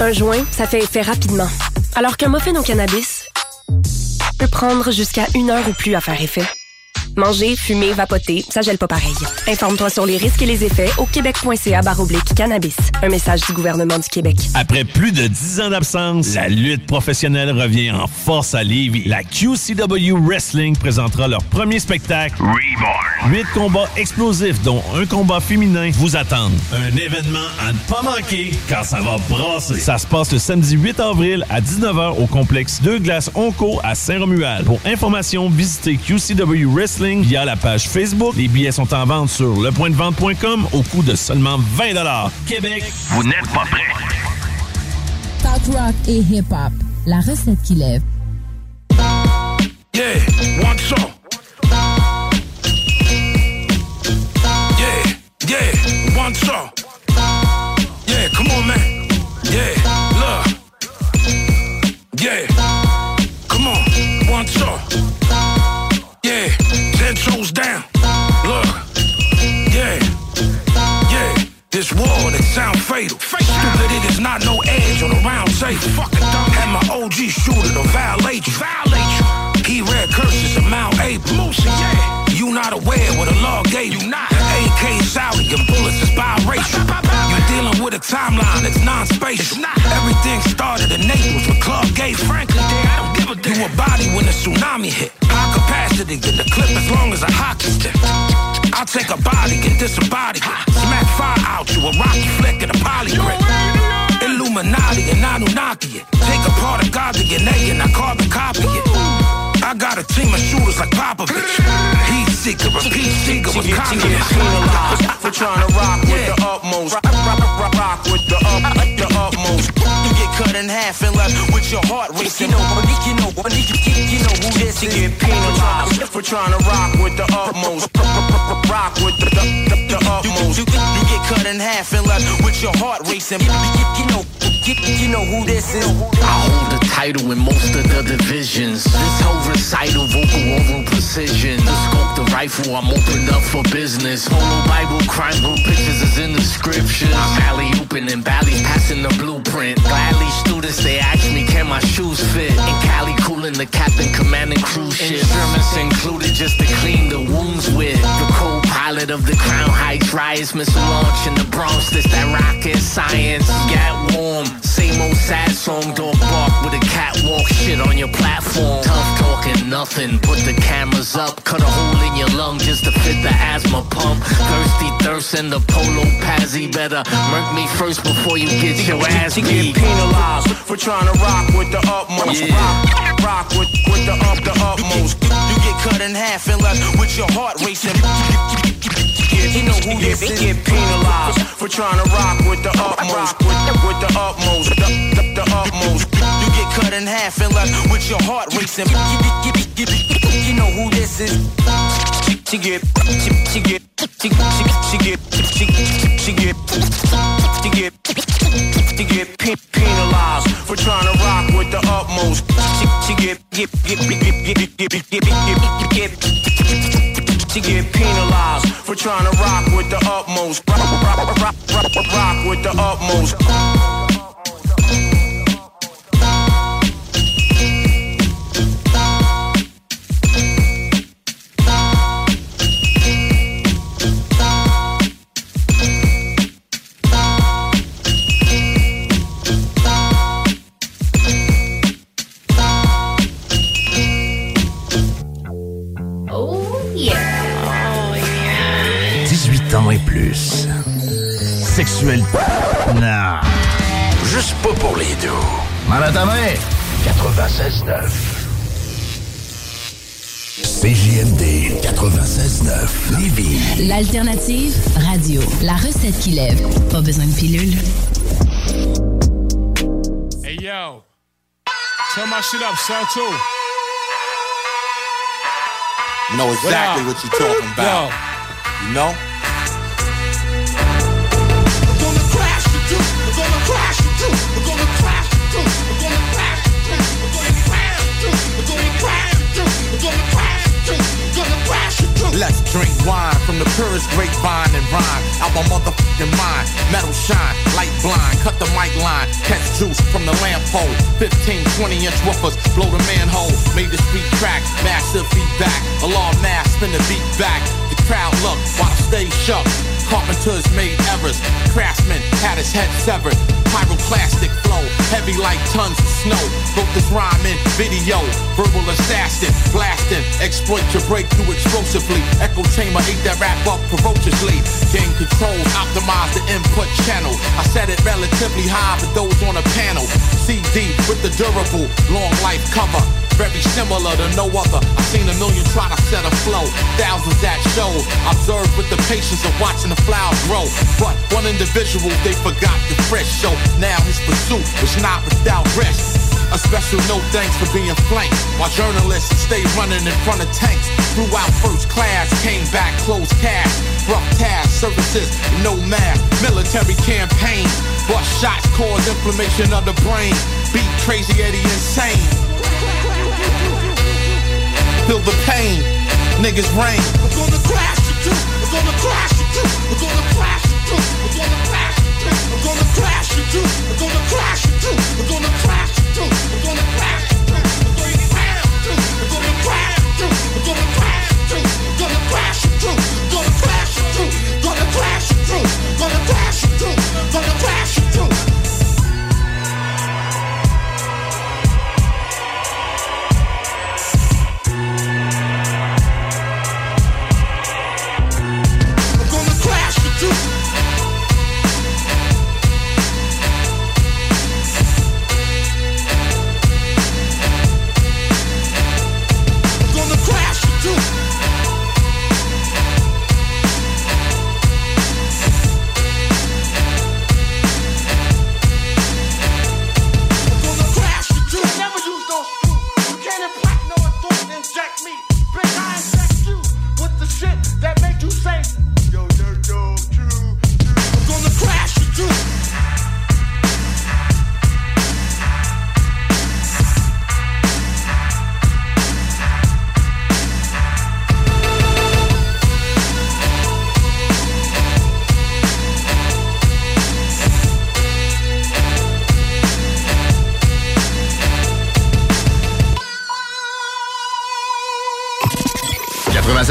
Un joint, ça fait effet rapidement. Alors qu'un muffin au cannabis peut prendre jusqu'à une heure ou plus à faire effet. Manger, fumer, vapoter, ça gèle pas pareil. Informe-toi sur les risques et les effets au québec.ca baroblique cannabis. Un message du gouvernement du Québec. Après plus de 10 ans d'absence, la lutte professionnelle revient en force à Lévis. La QCW Wrestling présentera leur premier spectacle, Reborn. Huit combats explosifs, dont un combat féminin, vous attendent. Un événement à ne pas manquer, car ça va brasser. Ça se passe le samedi 8 avril à 19h au complexe Deux Glaces Onco à Saint-Romuald. Pour information, visitez QCW Wrestling via la page Facebook. Les billets sont en vente sur lepointdevente.com au coût de seulement 20 Québec, vous n'êtes pas prêts. Talk rock et hip-hop. La recette qui lève. Yeah, one song. Yeah, yeah, one song. Yeah, come on, man. Yeah, look. Yeah, This war that sound fatal. Stupid, it is not no edge on the round table. Fucking dumb. Had my OG shooter to violate you. Violate you. He read curses of Mount April. Yeah. You not aware what the law gave you. Not. AK Saudi and bullets is biracial. You dealing with a timeline that's non-spatial. Everything started in Naples with Club Gay Franklin. I don't give a damn. You a body when the tsunami hit. High capacity, get the clip as long as a hockey stick. I'll take a body and disembody it. Smack fire out you, a rocky flick and a poly grip. Illuminati and Anunnaki it. Take apart a god DNA and I carbon copy it. I got a team of shooters like Popovich. Heat seeker, a peace seeker with confidence. for trying to rock with the utmost. Rock, rock, rock, rock with the up, the utmost. You get cut in half and left with your heart racing. You know, you know, you, You get penalized for trying to rock with the utmost. Rock with the, the, the, the utmost. You, you, you get cut in half and left with your heart racing. You, you know, you, you know who this is. I hold the title in most of the divisions. This whole recital, vocal oral precision. The scope, the rifle, I'm opened up for business. Polo Bible, crime book pictures is in the scriptures. I'm alley open and Bally passing the blueprint. Gladly students, they ask me, can my shoes fit? In Cali, cooling the captain, commanding cruise ship. Instruments included just to clean the wounds with. The co-pilot of the Crown Heights riots, missile launch in the Bronx. This that rocket science. Get warm, same old sad song. Dog bark with a catwalk shit on your platform. Tough talking, nothing. Put the cameras up, cut a hole in your lung just to fit the asthma pump. Thirsty thirst in the polo pazzy. Better murk me first before you get your ass beat. You get penalized for trying to rock with the utmost. Rock, rock with, with the up, the utmost. You get cut in half and left with your heart racing. You know who this is. Get penalized for trying to rock with the utmost. With, with the utmost, the, the, the utmost. You get cut in half and left with your heart racing. You, know who this is. She, she get, she, get, she, she, she get, she, get, she get, she get penalized for trying to rock with the utmost. She, she get, get, get, get, get, get, get, get, get, get, get, she get penalized for trying to rock with the utmost. Rock, rock, rock, rock with the utmost. Sexuel. Non. Juste pas pour les deux. Main. 96.9. CJMD 96.9. Lévis. L'alternative radio. La recette qui lève. Pas besoin de pilule. Hey yo, turn my shit up, too. You know exactly what, you're talking about. You know? Let's drink wine from the purest grapevine and rhyme. Out my motherfucking mind, metal shine, light blind. Cut the mic line, catch juice from the lamp pole. 15, 20 inch woofers, blow the manhole. Made the sweet crack, massive feedback. Alarm mass, spin the beat back. The crowd look, while I stay shook. Carpenters made errors, craftsmen had his head severed. Pyroclastic flow, heavy like tons of snow. Wrote this rhyme in video. Verbal assassin, blasting. Exploit your breakthrough explosively. Echo chamber ate that rap up ferociously. Gain control, optimize the input channel. I set it relatively high for those on a panel. CD with the durable, long life cover. Very similar to no other. I've seen a million try to set a flow. Thousands that show. Observed with the patience of watching the flowers grow. But one individual, they forgot the fresh. So now his pursuit was not without rest. A special note thanks for being flanked. While journalists stay running in front of tanks. Flew out first class, came back closed cash. Rough task, services, no math. Military campaign. Bust shots cause inflammation of the brain. Beat crazy Eddie insane. Feel the pain, niggas rain. We're gonna crash you too. We're gonna crash you too. We're gonna crash you too. We're gonna crash We're gonna crash you too. We're gonna crash you too. We're gonna crash you too. We're gonna crash you too. We're gonna crash you too. We're gonna crash you too. We're gonna crash you too. We're gonna crash you too. Gonna crash you too. Gonna crash you too. Gonna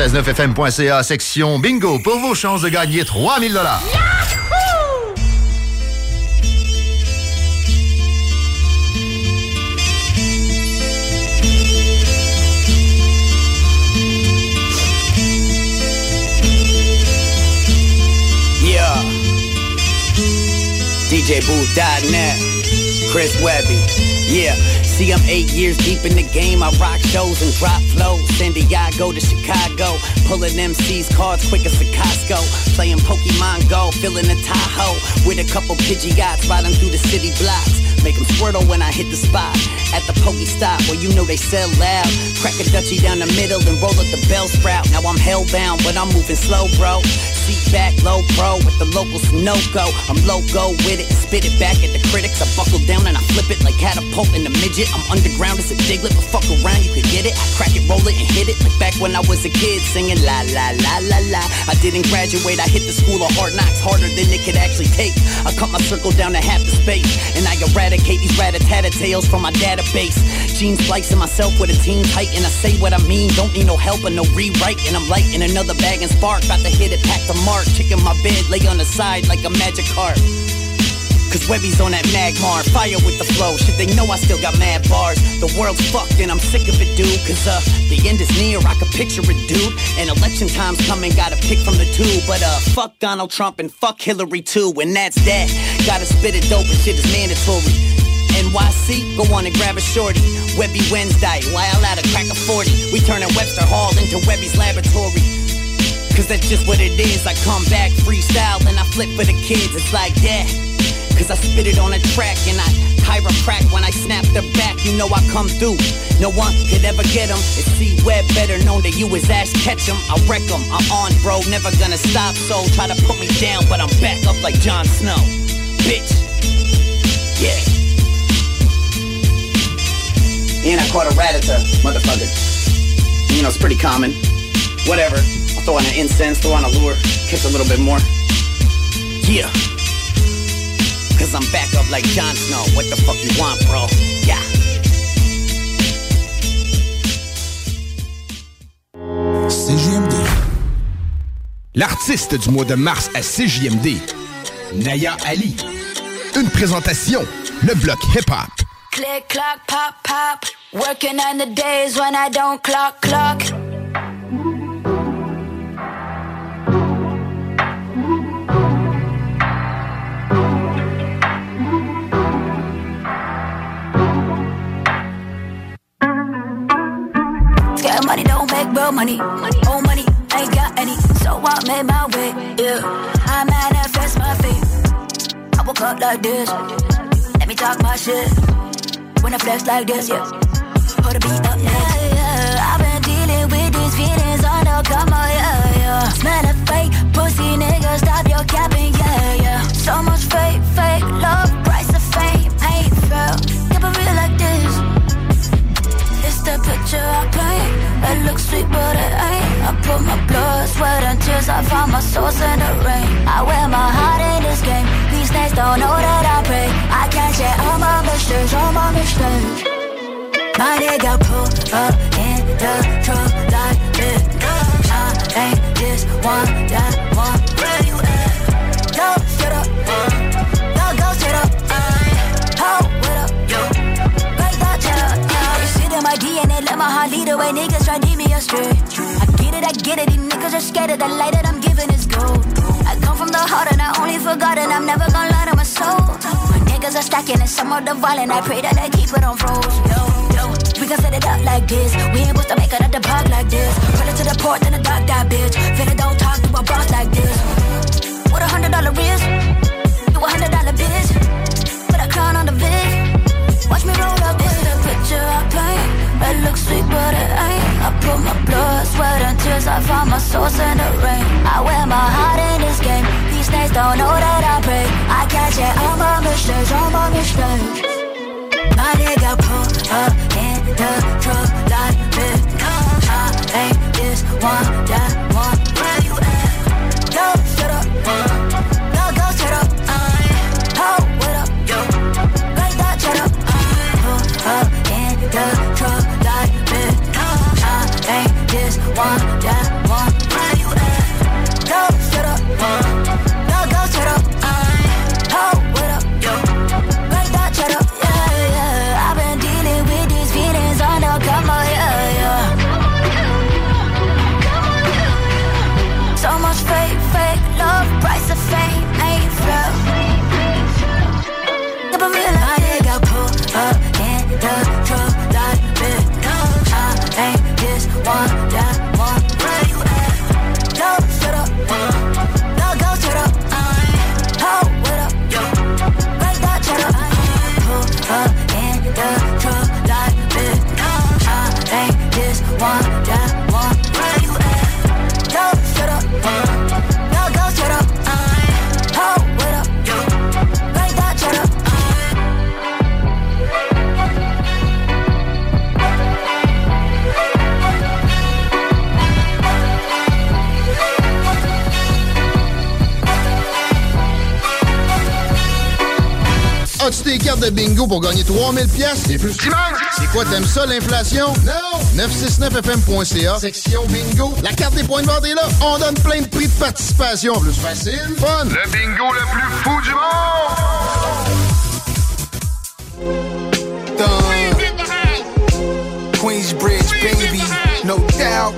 969fm.ca, section bingo, pour vos chances de gagner 3000 dollars. Yeah. DJ Chris Webby, yeah. See, I'm eight years deep in the game. I rock shows and drop flows. San Diego to Chicago. Pulling MC's cards quick as a Costco. Playing Pokemon Go. Filling a Tahoe. With a couple Pidgeots riding through the city blocks. Make them squirtle when I hit the spot. At the Poke Stop where you know they sell loud. Crack a Dutchie down the middle and roll up the bell sprout. Now I'm hellbound, but I'm moving slow, bro. Seat back, low pro with the local Sunoco. I'm loco with it and spit it back at the critics. I buckle down and I flip it like catapult in a midget. I'm underground, it's a diglet, but fuck around, you could get it. I crack it, roll it, and hit it like back when I was a kid singing la la la la la. I didn't graduate, I hit the school of hard knocks harder than it could actually take. I cut my circle down to half the space, and I eradicate these rat-a-tat-a-tales from my database. Gene splicing myself with a team tight, and I say what I mean. Don't need no help or no rewrite, and I'm lighting another bag and spark. About to hit it, pack the mark. Chick in my bed, lay on the side like a magic card. Cause Webby's on that Magmar, fire with the flow. Shit, they know I still got mad bars. The world's fucked and I'm sick of it, dude. Cause uh, the end is near, I can picture it, dude. And election time's coming, gotta pick from the two. But uh, fuck Donald Trump and fuck Hillary too. And that's that. Gotta spit it dope and shit is mandatory. NYC, go on and grab a shorty. Webby Wednesday, while out a crack of 40. We turning Webster Hall into Webby's laboratory. Cause that's just what it is. I come back freestyle and I flip for the kids. It's like that. Cause I spit it on a track and I chiropract when I snap the back. You know I come through. No one could ever get him. It's C Web, better known to you as Ash Ketchum. I wreck wreck 'em. I'm on, bro. Never gonna stop. So try to put me down, but I'm back up like Jon Snow. Bitch. Caught a ratata, motherfucker. You know, it's pretty common. Whatever. I'll throw on an incense, throw on a lure, catch a little bit more. Yeah. Cause I'm back up like Jon Snow. What the fuck you want, bro? Yeah. CJMD. L'artiste du mois de mars à CJMD, Naya Ali. Une présentation, le bloc hip-hop. Click, clock, pop, pop. Working on the days when I don't clock, clock. Scared money don't make real money. money. Old money, ain't got any. So I made my way, yeah. I manifest my fate. I woke up like this. Let me talk my shit. When I flex like this, yeah. Put a beat up, yeah, yeah. I've been dealing with these feelings on the come on, yeah, yeah. Smell of fake pussy, nigga, stop your capping, yeah, yeah. So much fake, fake love, price of fame, ain't. Keep it real like this. It's the picture I paint. It looks sweet, but it ain't. I put my blood, sweat, and tears. I found my source in the rain. I wear my heart in this game. These snakes don't know that I pray. I can't share all my mistakes, all my mistakes. My nigga pull up in the truck like it. I ain't this one, that one. Where you at? Go, shut up. Go, go, shut up. Hold, what up? Break that. You see that my DNA, let my heart lead the way. Niggas try to me astray. I get it, I get it. These niggas are scared of the light that I'm giving is gold. I come from the heart and I only forgotten. I'm never gonna lie to my soul. My niggas are stacking and some of the violent. I pray that they keep it on froze. Yo, yo, we can set it up like this. We ain't supposed to make it at the park like this. Run it to the port, then the dark that bitch. Finna don't talk to a boss like this. What a hundred dollar wrist? You a hundred dollar bitch. Put a crown on the vid. Watch me roll up, It looks sweet, but it ain't. I put my blood, sweat, and tears. I found my source in the rain. I wear my heart in this game. These snakes don't know that I pray. I catch it, all my all on my mistakes. My nigga pull up in the truck like it. I ain't this one, that one. Where you at? Uh. Go, shut up. Go, go, shut up. Hold, what up? Break that shut up. Uh. Pull up in the one, that one. Where you at? Go, shut up. As-tu tes cartes de bingo pour gagner 3000 pièces et plus? C'est quoi, t'aimes ça, l'inflation? Non! 969fm.ca, section bingo. La carte des points de vente est là. On donne plein de prix de participation. Plus facile, fun. Le bingo le plus fou du monde! Queensbridge, baby. No doubt,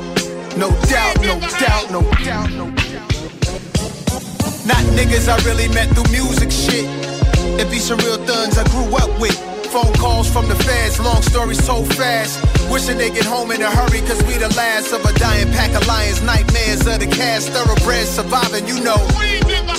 no doubt, no doubt, no doubt, no doubt. Not niggas I really met through music shit. It be some real thuns I grew up with. Phone calls from the feds, long stories so fast. Wishing they get home in a hurry, cause we the last of a dying pack of lions. Nightmares of the cast, thoroughbreds surviving, you know.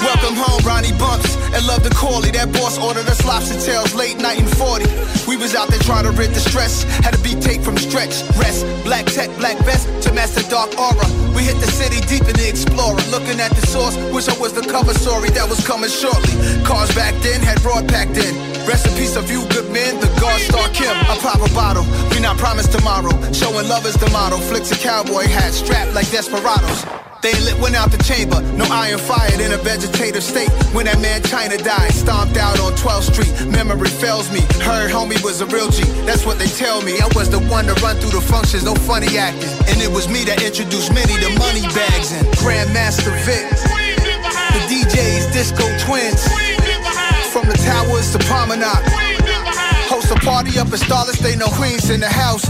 Welcome home, Ronnie Bumps, and love the Corley. That boss ordered us lobster tails late night in 40. We was out there trying to rid the stress. Had a beat take from stretch, rest. Black tech, black vest to master dark aura. We hit the city deep in the explorer. Looking at the source, wish I was the cover story that was coming shortly. Cars back then had broad packed in. Rest in peace of you good men, the God Star Kim. I pop a bottle, we not promised tomorrow. Showing love is the motto. Flicks a cowboy hat strapped like desperados. They lit one out the chamber. No iron fired in a vegetative state. When that man China died, stomped out on 12th Street. Memory fails me. Heard homie was a real G. That's what they tell me. I was the one to run through the functions, no funny acting. And it was me that introduced many to money bags and Grandmaster Vic. The DJs, Disco Twins. From the towers to Promenade. Host a party up in Starless, they know Queens in the house.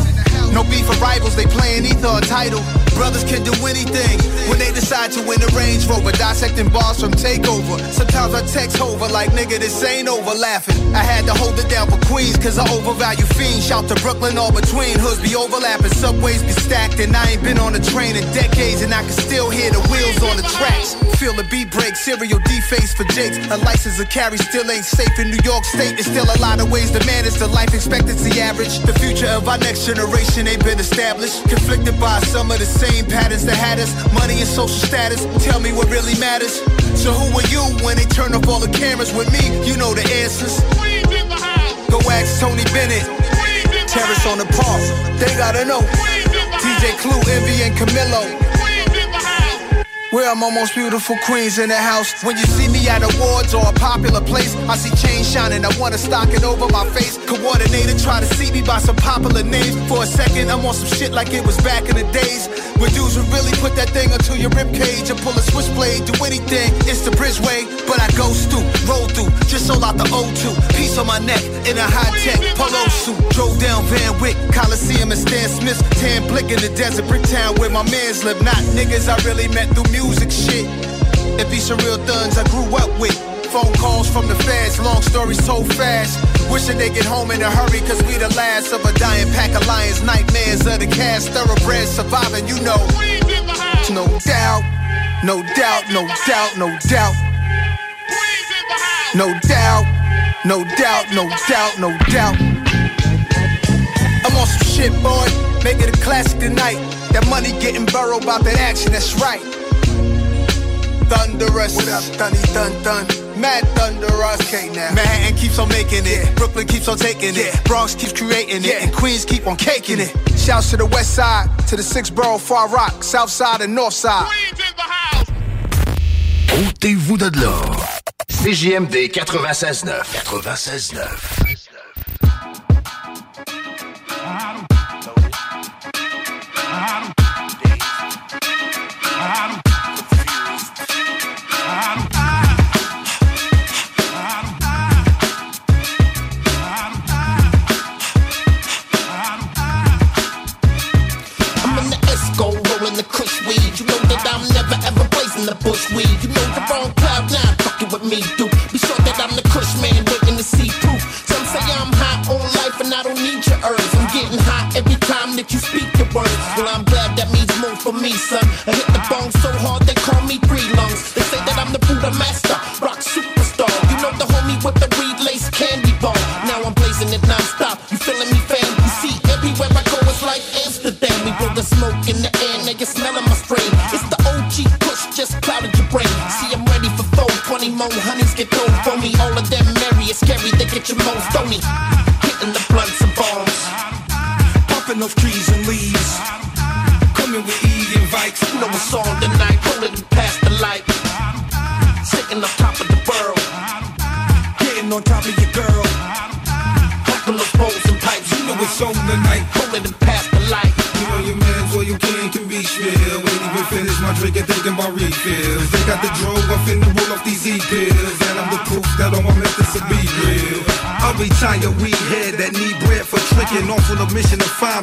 No beef or rivals, they playing either a title. Brothers can do anything when they decide to win the Range Rover. Dissecting bars from Takeover. Sometimes I text over like, nigga, this ain't over laughing. I had to hold it down for Queens, cause I overvalue fiends. Shout to Brooklyn, all between hoods be overlapping. Subways be stacked, and I ain't been on a train in decades, and I can still hear the wheels on the tracks. Feel the beat break, serial deface for Jakes. A license to carry still ain't safe in New York State. There's still a lot of ways to manage the life expectancy average. The future of our next generation ain't been established. Conflicted by some of the same patterns that had us. Money and social status. Tell me what really matters. So who are you when they turn off all the cameras with me? You know the answers. Go ask Tony Bennett. Terrace on the park. They gotta know. DJ Clue, Envy, and Camilo. Where I'm almost beautiful queens in the house. When you see me at awards or a popular place, I see chains shining. I wanna stock it over my face. Coordinator try to see me by some popular names. For a second, I'm on some shit like it was back in the days. When dudes would really put that thing until your rib cage and pull a switchblade, do anything. It's the bridgeway, but I go through, roll through, just sold out the O2. Piece on my neck in a high tech polo suit. Drove down Van Wick, Coliseum and Stan Smith's. Tan blick in the desert, Bricktown where my mans live. Not niggas I really met through music shit. It be some real thugs I grew up with. Phone calls from the feds, long stories told fast. Wishing they get home in a hurry, cause we the last of a dying pack of lions. Nightmares of the cast, thoroughbreds surviving, you know. No doubt, no doubt, no doubt, no doubt. No doubt, no doubt, no doubt, no doubt. I'm on some shit, boy. Make it a classic tonight. That money getting burrowed about that action, that's right. Thunderous. What up, Thunny Thun Thun? Mad Thunderous. Okay, now. Manhattan keeps on making it. Brooklyn keeps on taking it. Bronx keeps creating it. And Queens keep on caking it. Shouts to the west side, to the six borough Far Rock, south side and north side. Ôtez-vous de là. CJMD 96.9. 96.9.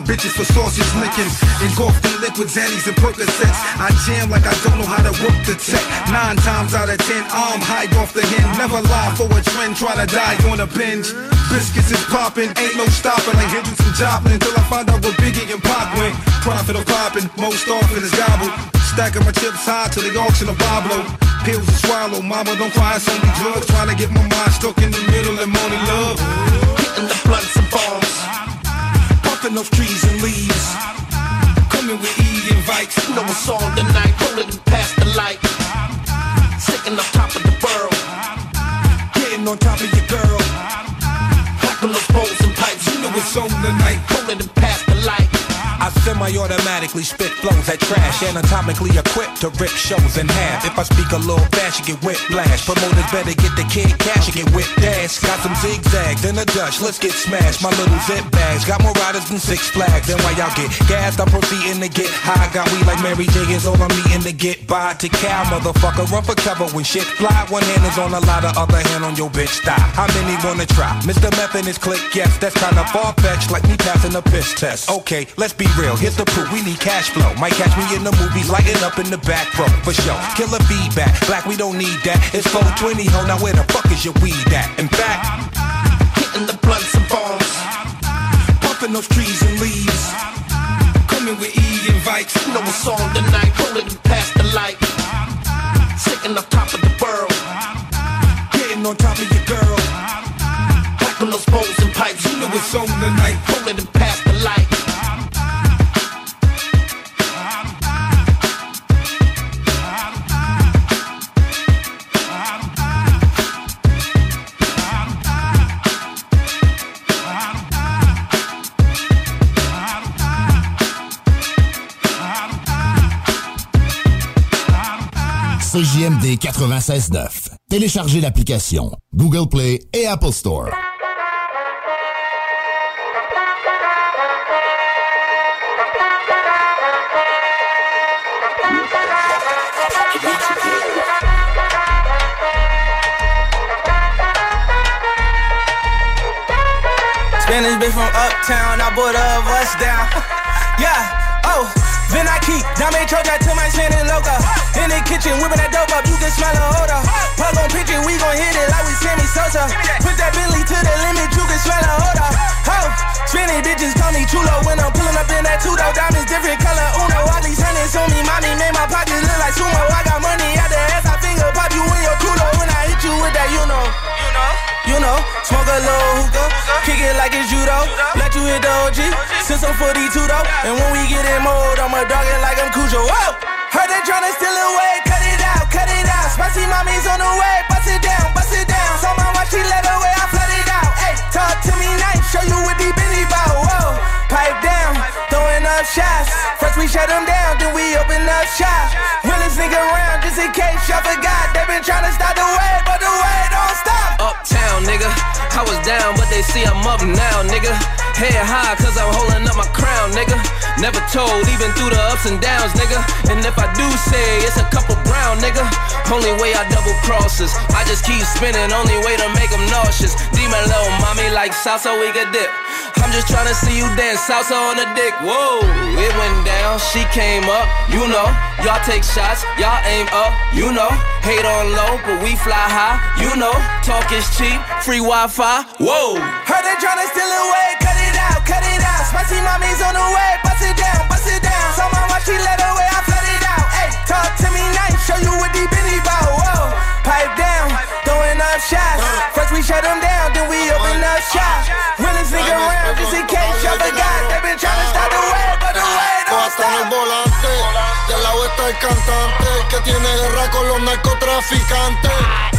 bitches for sausage licking. Engulfed in liquids, Annies, and Percocets. I jam like I don't know how to work the tech. Nine times out of ten, I'm high off the hen. Never lie for a trend, try to die on a binge. Biscuits is popping, ain't no stopping. Like Hendrix and Joplin until I find out what Biggie and Pac went. Profit or popping, most often is gobbled. Stacking my chips high to the auction of Pablo. Pills to swallow, mama don't cry, it's only drugs. Trying to get my mind stuck in the middle and money love. Hitting the blunts and bombs. Pumping off trees and leaves. Coming with E invites. You know it's on tonight, rolling past the light. Sitting on top of the world. Getting on top of your girl. Packing those bowls and pipes. You know it's on tonight. I automatically spit flows that trash. Anatomically equipped to rip shows in half. If I speak a little fast, you get whiplash. Promoters better get the kid cash and get whipped ass. Got some zigzags in the Dutch, let's get smashed. My little zip bags got more riders than Six Flags. Then why y'all get gassed? I'm proceeding to get high. Got weed like Mary J all I'm eating to get by. To cow, motherfucker, run for cover when shit fly. One hand is on a ladder, other hand on your bitch thigh. How many wanna try? Mr. Meth and his click, yes, that's kinda far fetched, like me passing a piss test. Okay, let's be real, here's the. We need cash flow. Might catch me in the movies, lighting up in the back row for sure. Killer feedback, black, we don't need that. It's 420, ho, now where the fuck is your weed at? In fact, hitting the blunts and bombs, puffing those trees and leaves. Coming with E invites, you know what's on tonight. Rolling past the light, sitting on top of the world, getting on top of your girl. Back on those bowls and pipes, you know what's on tonight. CJMD 96.9. Téléchargez l'application Google Play et Apple Store. Spanish bitch from uptown, I bought a bus down. yeah, oh. Then I keep Dame Troja to my Santa Loca. In the kitchen, whipping that dope up, you can smell the odor. Plug on pitch it, we gon' hit it like we Sammy Sosa. Put that Billy to the limit, you can smell the odor. Ho, spinning bitches call me chulo when I'm pulling up in that two door. Diamonds different color, uno. All these hundreds on me, mommy made my pockets look like sumo. I got money out the ass, I finger pop you in your culo when I hit you with that, you know. You know. Smoke a little hookah, kick it like it's judo. Let you hit the OG, since I'm 42 though. And when we get in mode, I'ma dog it like I'm Cujo. Whoa! Heard they tryna steal away, cut it out, cut it out. Spicy mommy's on the way, bust it down, bust it down. Saw my watch, she let away, I flood it out. Hey, talk to me nice, show you what the bow. Whoa, pipe down, throwing up shots. First we shut them down, then we open up shop. Realest nigga around, just in case y'all forgot. They been tryna stop the way, but the way don't stop. Uptown, nigga. I was down, but they see I'm up now, nigga. Head high, cause I'm holding up my crown, nigga. Never told, even through the ups and downs, nigga. And if I do say it's a couple brown, nigga. Only way I double crosses. I just keep spinning, only way to make them nauseous. Demon little mommy like salsa, we get dip. I'm just trying to see you dance salsa on the dick. Whoa, it went down, she came up, you know. Y'all take shots, y'all aim up, you know. Hate on low, but we fly high, you know. Talk is cheap, free Wi-Fi. Whoa. Heard they tryna steal away, cut it out, cut it out. Spicy mommy's on the way, bust it down, bust it down. Saw my watch, she let away, I flood it out. Hey, talk to me nice, show you what deep in the bow. Whoa, pipe down, throwing up shots. First we shut them down, then we open up shop. Nigga around, just in case y'all forgot. They been tryna stop the way, but the don't el volante, del lado está el cantante que tiene guerra con los narcotraficantes.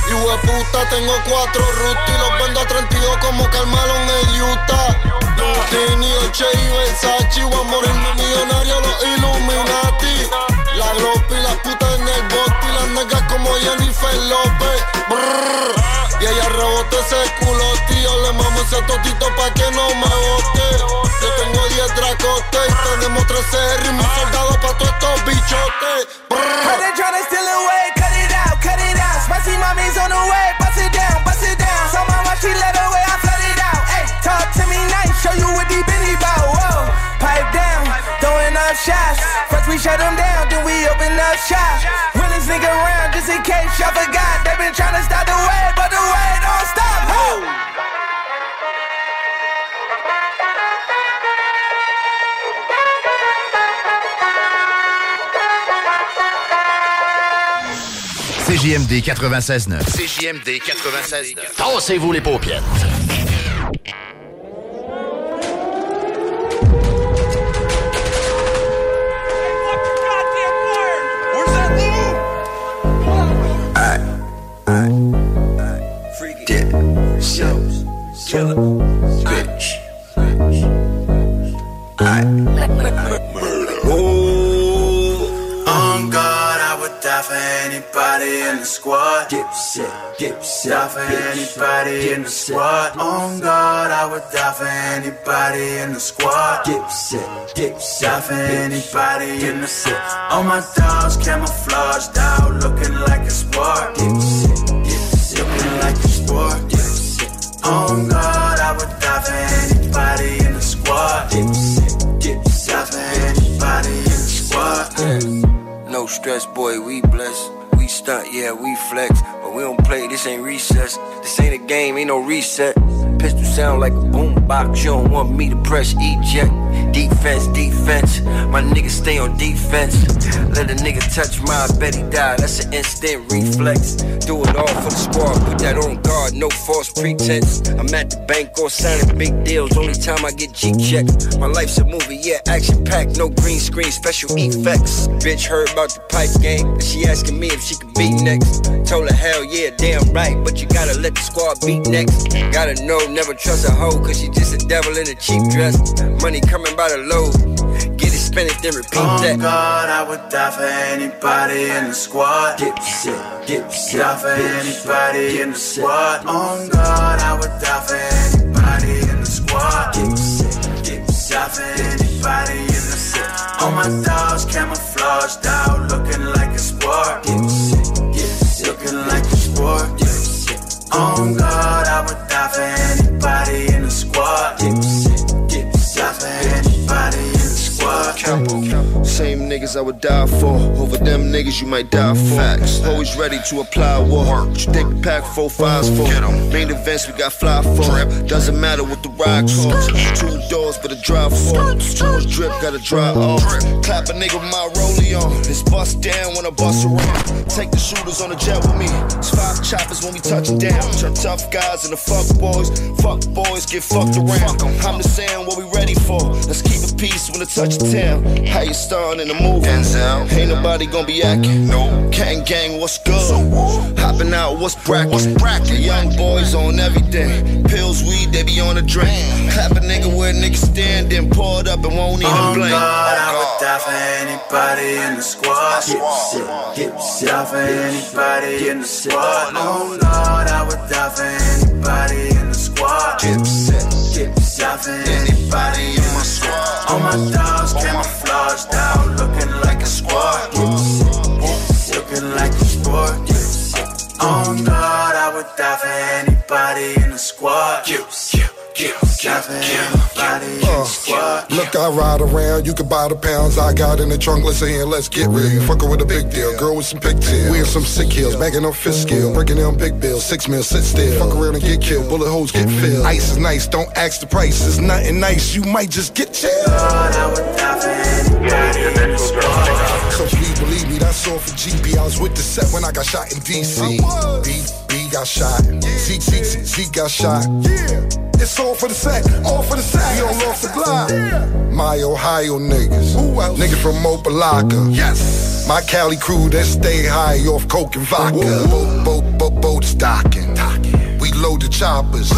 Y puta, tengo cuatro rutas y los vendo a 32 como Carmelo en el Utah. Gucci, Dolce y Versace, voy a morirme millonario los Illuminati. Nalgas como Jennifer López. Brrr. Y ella rebote ese culo, tío. Le mamo ese totito pa' que no me bote. Yo tengo 10 dracotes y tenemos 13 R y mis soldados pa' todos estos bichotes. They tryna steal away, cut it out, cut it out. Spicy mommy's on the way, bust it down, bust it down. Saw my watch, she let away, I flood it out. Hey, talk to me nice, show you what deep in bow. Whoa, pipe down, throwing up shots. First we shut them down, then we open up shop. Realest nigga around, just in case y'all forgot. They been tryna stop the way, but the way don't stop. Ho! CJMD 96.9. CJMD 96.9. Tassez-vous les paupières. killer. Bitch. I. On God, I would die for anybody in the squad. dip set, dip set. Die for anybody in the squad. On God, I would die for anybody in the squad. dip set, dip set. Die for anybody in the set. All my dogs camouflaged out, looking like. Reset. Sound like a boombox. You don't want me to press eject. Defense, defense. My niggas stay on defense. Let a nigga touch my bet he die. That's an instant reflex. Do it all for the squad. Put that on guard, no false pretense. I'm at the bank or signing big deals. Only time I get G checked. My life's a movie, yeah, action packed. No green screen, special effects. Bitch heard about the pipe game. And she asking me if she could beat next. Told her hell yeah, damn right. But you gotta let the squad beat next. Gotta know, never trust a hoe. Cause she just a devil in a cheap dress. Money coming by the load. Get it, spend it, then repeat On that. God, I would die for anybody in the squad. Dipset, dipset. Die for anybody in the squad. On God, I would die for anybody in the squad. Dipset, dipset. Die for anybody in the set. All my dogs camouflaged out, looking like a sport. Dipset, dipset. Looking like a sport. Dipset. On oh, God, I would die cap, cap. Same niggas I would die for. Over them niggas you might die for. Facts. Always ready to apply war. The pack four fives for. Main events we got fly for. Doesn't matter what the ride costs. Two doors but a drive for. Much drip gotta dry off. Clap a nigga with my rollie on. It's bust down when I bust around. Take the shooters on the jet with me. It's five choppers when we touch down. Turn tough guys into fuck boys. Fuck boys get fucked around. I'm just saying what we ready for. Let's keep it peace when it touch town. How you in the movie? Ain't nobody gonna be acting. No. Gang gang, what's good? Hopping out, what's bracket? What's bracket? Young boys on everything. Pills, weed, they be on the drink. Clap a nigga where niggas standing, pour it up and won't even blink. God, I would die for anybody in the squad. Dipset, dipset. Die for anybody in the squad. On God, I would die for anybody in the squad. Dipset, dipset. Die for anybody in my squad. All my dogs camouflaged out, looking like a squad. Looking like a sport. On God, I would die for anybody in the squad. Dipset, dipset. Die for anybody in the squad. Look, I ride around, you can buy the pounds I got in the trunk. Let's in, let's get real. Fuckin' with a big deal, girl with some pigtails. We in some sick heels, bagging up fist skill, breaking down big bills, six mil, sit still. Fuck around and get killed, bullet holes get filled. Ice is nice, don't ask the price. It's nothing nice, you might just get chilled. So please believe me, that's all for GB. I was with the set when I got shot in DC. B, B got shot. Z, Z, Z, Z got shot. Yeah. It's all for the set, all for the set. We on Love Supply. My Ohio niggas. Who else? Niggas from Opalaka. Yes. My Cali crew that stay high off coke and vodka. Boat, boat, boat, boat stocking. We load the choppers.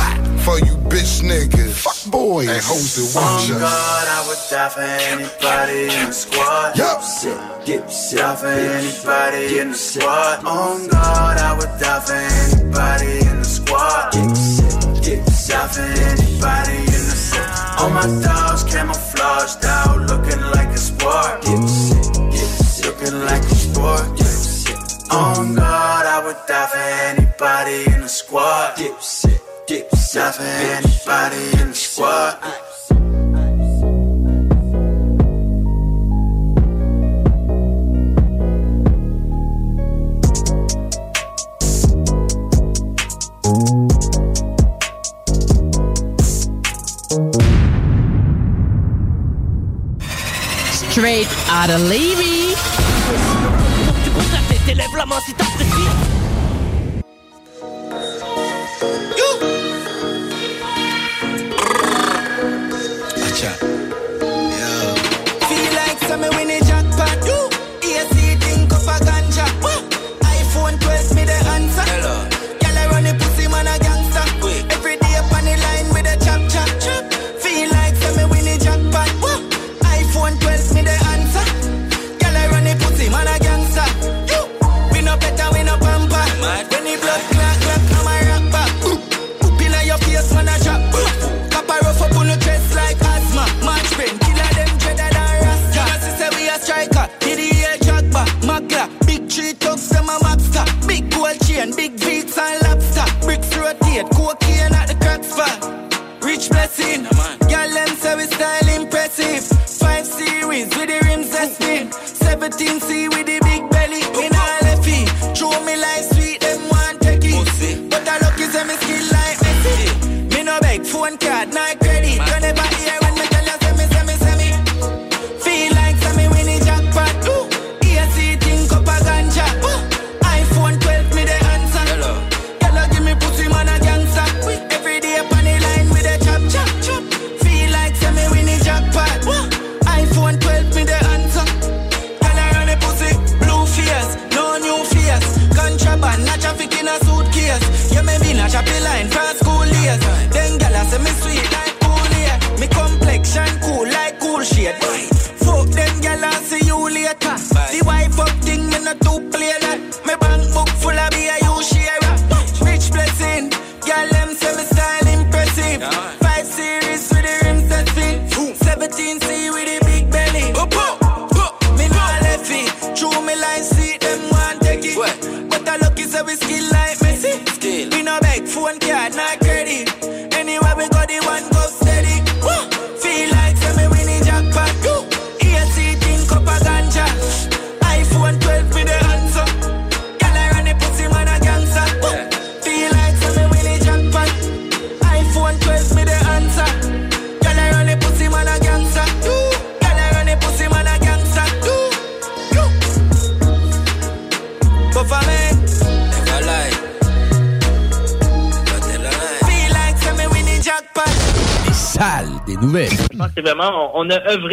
For you bitch niggas. Fuck boys. And hoes that want On us. God, I would die for anybody in the squad. Yup. Dipset, dipset. Die for anybody in the squad. On God, I would die for anybody in the squad. Dipset, dipset. Die for anybody in the squad. All my dogs camouflaged out, looking like a sport. Dipset, dipset. Looking like a sport. Dipset. On God, I would die for anybody in the squad. Dipset, dipset. Die for anybody in the squad. Straight out of Levy. T'élèves la main si t'apprécies.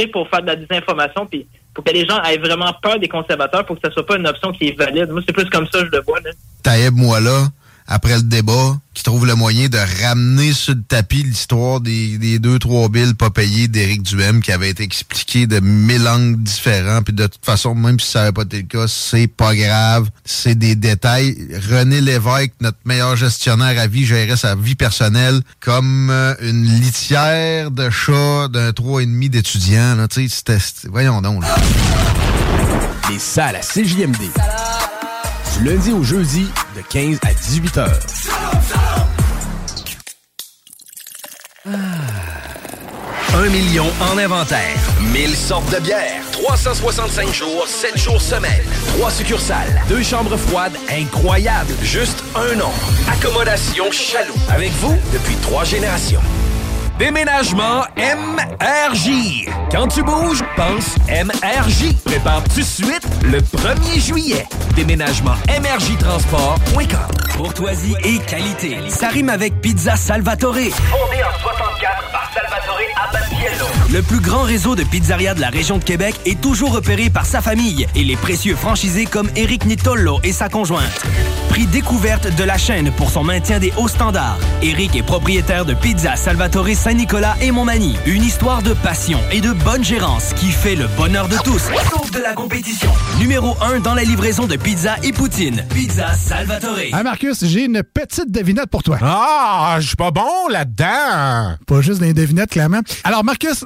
Pour faire de la désinformation, puis pour que les gens aient vraiment peur des conservateurs, pour que ça soit pas une option qui est valide. Moi, c'est plus comme ça que je le vois. Là. Taïeb Moala, après le débat, qui trouve le moyen de ramener sur le tapis l'histoire des, des deux, trois billes pas payées d'Éric Duhem qui avait été expliqué de mille angles différents. Puis de toute façon, même si ça n'avait pas été le cas, c'est pas grave. C'est des détails. René Lévesque, notre meilleur gestionnaire à vie, gérait sa vie personnelle comme euh, une litière de chat d'un trois et demi d'étudiants. là. Tu sais, Voyons donc. là. Les salles à CJMD. Du lundi au jeudi, de 15 à 18 heures. Un million en inventaire. 1000 sortes de bières. 365 jours, 7 jours semaine. Trois succursales. Deux chambres froides incroyables. Juste un nom. Accommodation Chaloux. Avec vous depuis trois générations. Déménagement MRJ. Quand tu bouges, pense MRJ. Prépare tout de suite le 1er juillet. Déménagement MRJtransport.com. Courtoisie et qualité. Ça rime avec Pizza Salvatore. Fondé en 64 par Salvatore hielo. Le plus grand réseau de pizzerias de la région de Québec est toujours repéré par sa famille et les précieux franchisés comme Eric Nitollo et sa conjointe. Prix découverte de la chaîne pour son maintien des hauts standards. Eric est propriétaire de Pizza Salvatore Saint-Nicolas et Montmagny. Une histoire de passion et de bonne gérance qui fait le bonheur de tous, sauf de la compétition. Numéro 1 dans la livraison de pizza et poutine. Pizza Salvatore. Hey Marcus, j'ai une petite devinette pour toi. Ah, je suis pas bon là-dedans. Pas juste des devinettes, clairement. Alors, Marcus,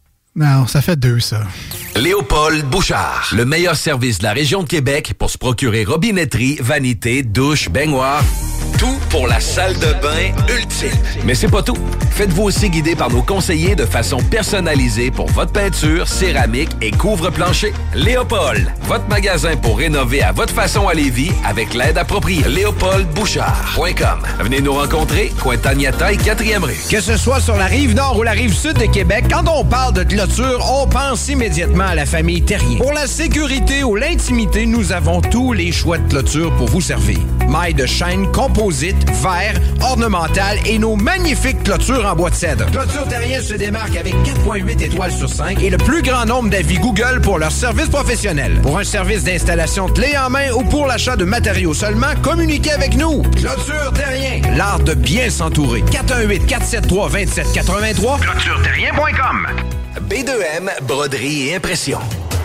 Non, ça fait deux, ça. Léopold Bouchard. Le meilleur service de la région de Québec pour se procurer robinetterie, vanité, douche, baignoire. Tout pour la salle de bain ultime. Mais c'est pas tout. Faites-vous aussi guider par nos conseillers de façon personnalisée pour votre peinture, céramique et couvre-plancher. Léopold, votre magasin pour rénover à votre façon à Lévis avec l'aide appropriée. LéopoldBouchard.com. Venez nous rencontrer, Cointagnata et 4e rue. Que ce soit sur la rive nord ou la rive sud de Québec, quand on parle de on pense immédiatement à la famille Terrien. Pour la sécurité ou l'intimité, nous avons tous les choix de clôture pour vous servir. Mailles de chaîne, composite, verre, ornemental et nos magnifiques clôtures en bois de cèdre. Clôture Terrien se démarque avec 4.8 étoiles sur 5 et le plus grand nombre d'avis Google pour leur service professionnel. Pour un service d'installation clé en main ou pour l'achat de matériaux seulement, communiquez avec nous. Clôture Terrien, l'art de bien s'entourer. 418 473 2783 ClôtureTerrien.com B2M, broderie et impression.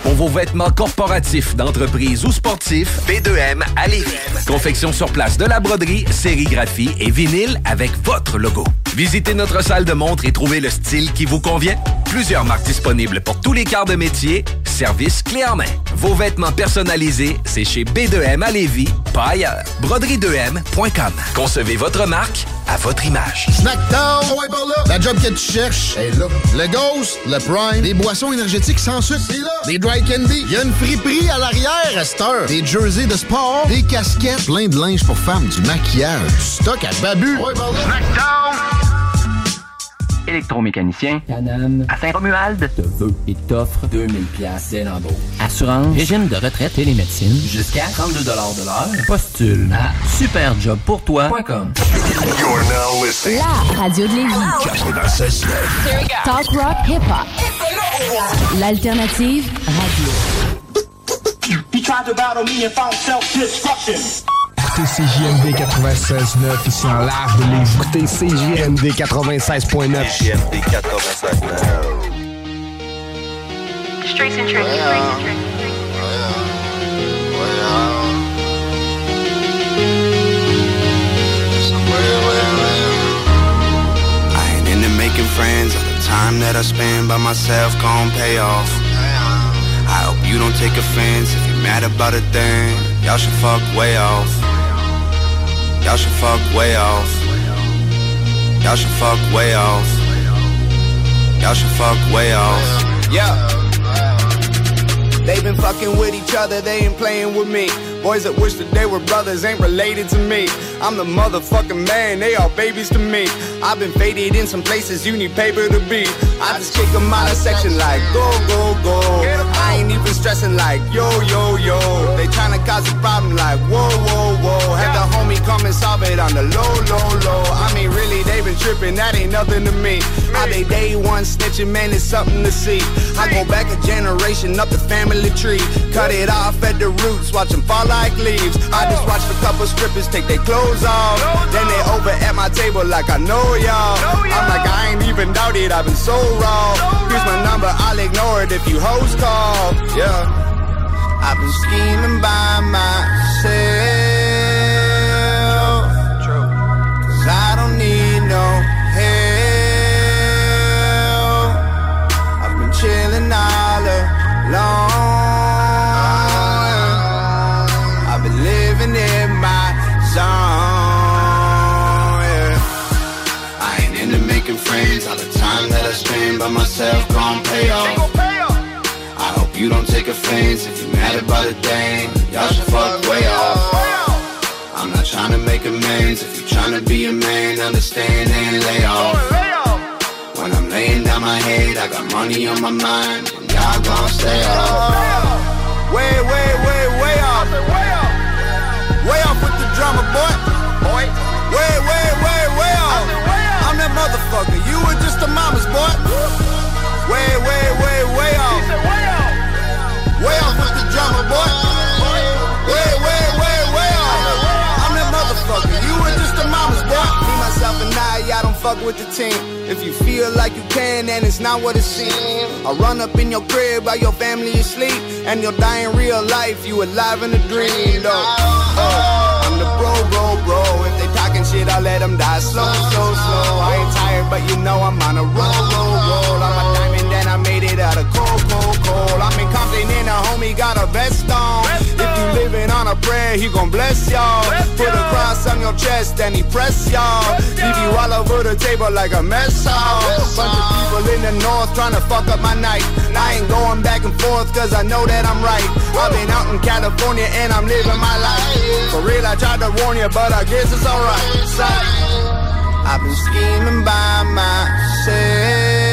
Pour vos vêtements corporatifs, d'entreprise ou sportifs, B2M à Lévis. Confection sur place de la broderie, sérigraphie et vinyle avec votre logo. Visitez notre salle de montre et trouvez le style qui vous convient. Plusieurs marques disponibles pour tous les quarts de métier. Service clé en main. Vos vêtements personnalisés, c'est chez B2M à Lévis, pas ailleurs. Broderie2M.com. Concevez votre marque à votre image. Snackdown, ouais, par là. La job que tu cherches est là. Le Ghost, le Prime, des boissons énergétiques sans sucre, c'est là. Des dry candy, il y a une friperie à l'arrière à cette heure. Des jerseys de sport, des casquettes, plein de linge pour femmes, du maquillage, du stock à babu. Électromécanicien, Canam, à Saint-Romuald, te veut et t'offre 2000 pièces dès l'embauche. Assurance, régime de retraite et les médecines, jusqu'à 32 de l'heure. Postule à superjobpourtoi.com. You're now listening. La radio de Lévis. 96 Talk rock hip hop. L'alternative radio. He tried to battle me and found self-destruction. Écoutez CJMD 96.9 ici en large de Lévis. Écoutez CJMD 96.9. CJMD 96.9. Straight and tricky. I ain't into making friends. All the time that I spend by myself gon' pay off. I hope you don't take offense if you're mad about a thing. Y'all should fuck way off. Y'all should fuck way off. Y'all should fuck way off. Y'all should fuck way off. Yeah. They been fucking with each other, they ain't playing with me. Boys that wish that they were brothers ain't related to me. I'm the motherfucking man, they all babies to me. I've been faded in some places you need paper to be. I just kick 'em out of section like go, go, go. I ain't even stressing like yo, yo, yo. They tryna cause a problem like whoa, whoa, whoa. Have the homie come and solve it on the low, low, low. I mean, really, they been tripping, that ain't nothing to me. How they day one snitching, man, it's something to see. I go back a generation up the family tree. Cut it off at the roots, watch them fall like leaves. I just watched a couple strippers take their clothes off. Then they over at my table like I know y'all. I'm like, I ain't even doubt it, I've been so wrong. Here's my number, I'll ignore it if you hoes call. Yeah. I've been scheming by myself. Cause I don't need no help. I've been chilling all alone. By myself gon' pay off. I hope you don't take offense if you're mad about a thing. Y'all should fuck way off. I'm not trying to make amends. If you're trying to be a man, understand and lay off. When I'm laying down my head, I got money on my mind. And y'all gon' stay off. Way, way, way, way off. Way off with the drama, boy. Boy. Way, way, way, way off. I'm that motherfucker. You were just a mama's boy. Way, way, way, way off. Way off with the drama, boy. Way, way, way, way off. I'm that motherfucker. You were just a mama's boy. Me, myself, and I, y'all don't fuck with the team. If you feel like you can, then it's not what it seems. I run up in your crib while your family is asleep, and you'll die in real life. You alive in a dream, though. The bro. If they talking shit, I'll let them die slow, slow, slow. I ain't tired, but you know I'm on a roll, roll, roll. I'm a diamond, I made it out of cold, cold, cold. I'm in Compton, and a homie got a vest on. If you living on a prayer, he gon' bless y'all. Put a cross on your chest, and he press y'all. Leave you all over the table like a mess hall. Bunch of people in the north trying to fuck up my night. I ain't going back and forth, cause I know that I'm right. I've been out in California, and I'm living my life. For real, I tried to warn you, but I guess it's alright. I've been scheming by myself.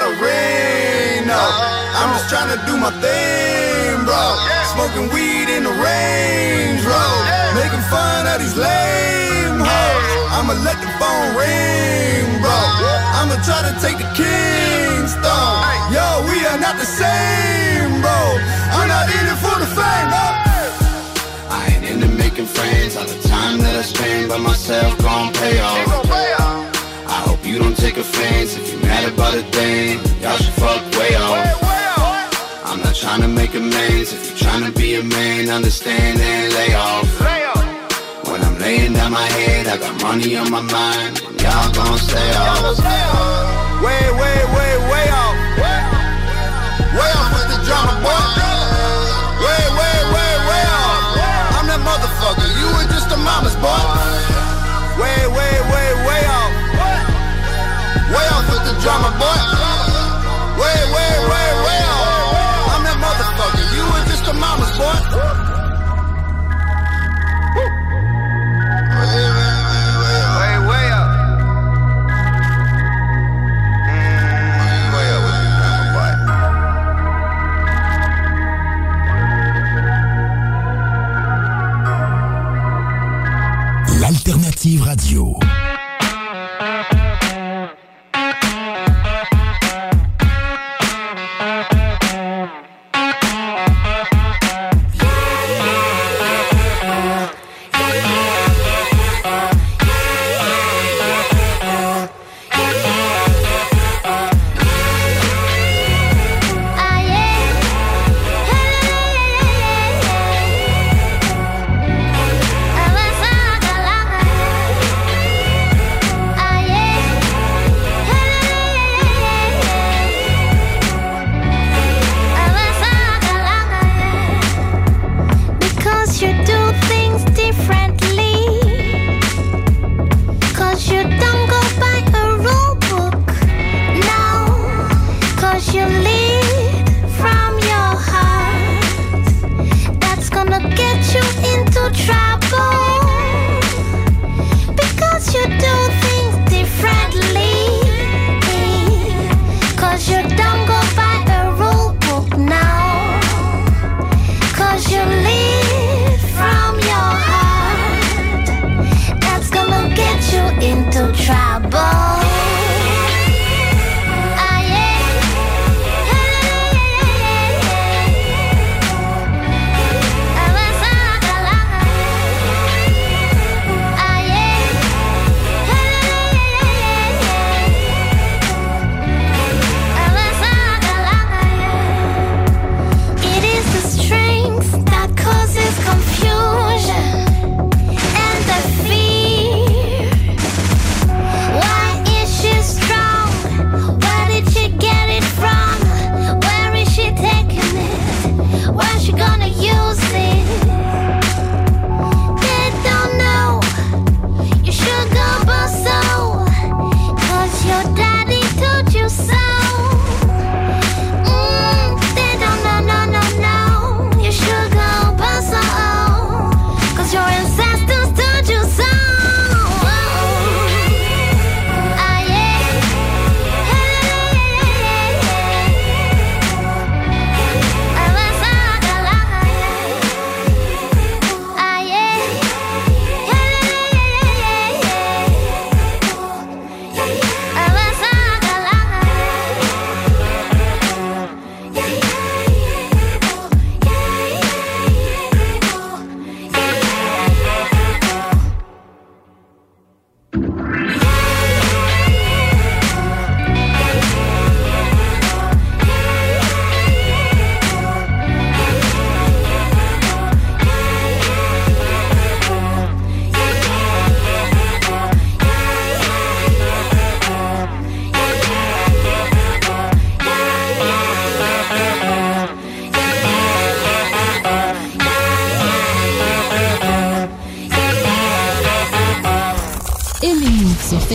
Trying to ring up I'm just tryna do my thing, bro. Smoking weed in the range, bro. Making fun of these lame hoes. I'ma let the phone ring, bro. I'ma try to take the king's throne. Yo, we are not the same, bro. Not in it for the fame, no. I ain't into making friends. All the time that I spend by myself gon' pay off. I hope you don't take offense if you're mad about a thing. Y'all should fuck way off. I'm not trying to make amends. If you're trying to be a man, understand and lay off. When I'm laying down my head, I got money on my mind. And y'all gon' stay off. Way, way, way, way off. Way off with the drama, boy. Mama's boy. Way, way, way, way off. Way off with the drama, boy. Way, way, way, way off. I'm that motherfucker. You were just a mama's boy.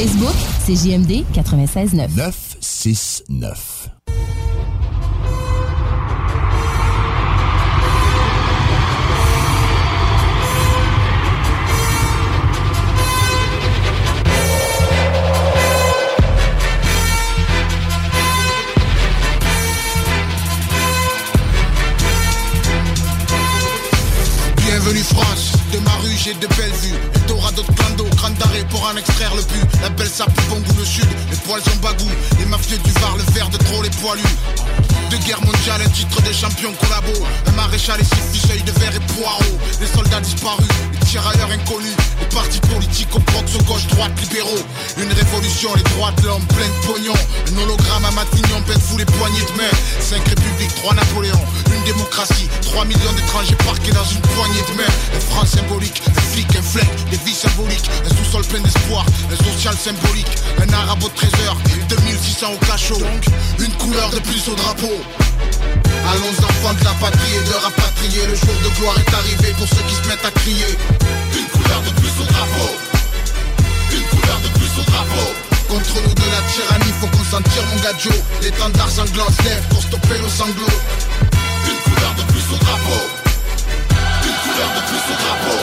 Facebook, c'est JMD 96.9. 969. Poilus. De guerre mondiale, un titre de champion collabo. Un maréchal et six fuseuils de verre et poireaux. Les soldats disparus, les tirailleurs inconnus. Les partis politiques au prox, au gauche, droite, libéraux. Une révolution, les droits de l'homme, plein de pognon. Un hologramme à Matignon, peine sous les poignées de main. Cinq républiques, trois Napoléons. Une démocratie, 3 millions d'étrangers parqués dans une poignée de main. Un franc symbolique, un flic, un flec, des vies symboliques. Un sous-sol plein d'espoir, un social symbolique. Un arabe au trésor, 2600 au cachot. Une couleur de plus au drapeau. Allons enfants de la patrie et de rapatrier Le jour de gloire est arrivé pour ceux qui se mettent à crier Une couleur de plus au drapeau Une couleur de plus au drapeau Contre nous de la tyrannie, faut qu'on s'en tire mon gadjo L'étendard sanglant se lève pour stopper nos sanglots Une plus au drapeau. Une couleur de plus au drapeau.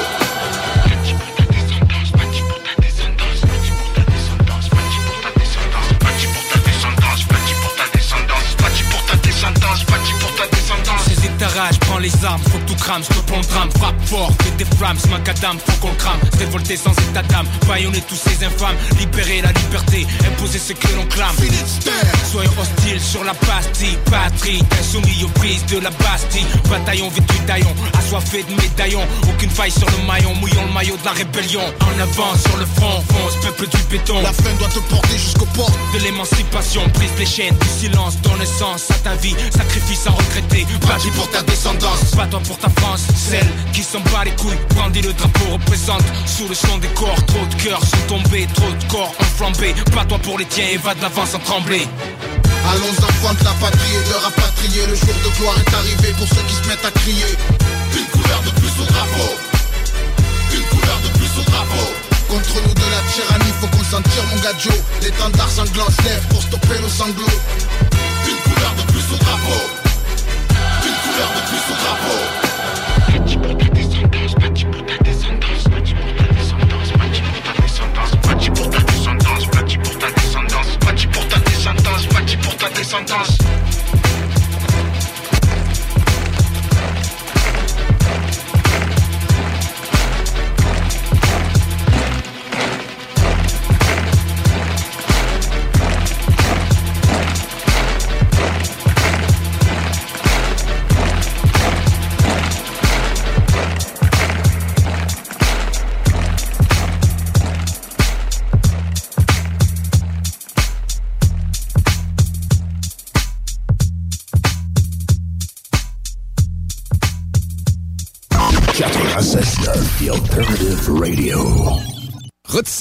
Saisis ta rage, prends les armes, faut stop on drame, frappe fort, que des flammes, macadam, faut qu'on crame, se révolter sans état d'âme, baïonner tous ces infâmes, libérer la liberté, imposer ce que l'on clame. Soyons hostiles sur la pastille, patrie, insoumis aux prises de la Bastille, bataillon vêtu d'aillon, assoiffé de médaillons, aucune faille sur le maillon, mouillons le maillot de la rébellion, en avant sur le front, fonce, peuple du béton. La fin doit te porter jusqu'au port de l'émancipation, brise les chaînes du silence, donne sens à ta vie, sacrifice sans regretter, bâti pour ta descendance, bats-toi pour ta France, celle qui s'en bat les couilles, brandit le drapeau, représente sous le son des corps, trop de cœurs sont tombés, trop de corps ont flambé, bats-toi pour les tiens et va de l'avant sans trembler. Allons enfants de la patrie et de rapatrier. Le jour de gloire est arrivé pour ceux qui se mettent à crier. Une couleur de plus au drapeau. Une couleur de plus au drapeau. Contre nous de la tyrannie, faut qu'on s'en tire mon gadjo L'étendard sanglant se lève pour stopper nos sanglots Une couleur de plus au drapeau. Une couleur de plus au drapeau sometimes.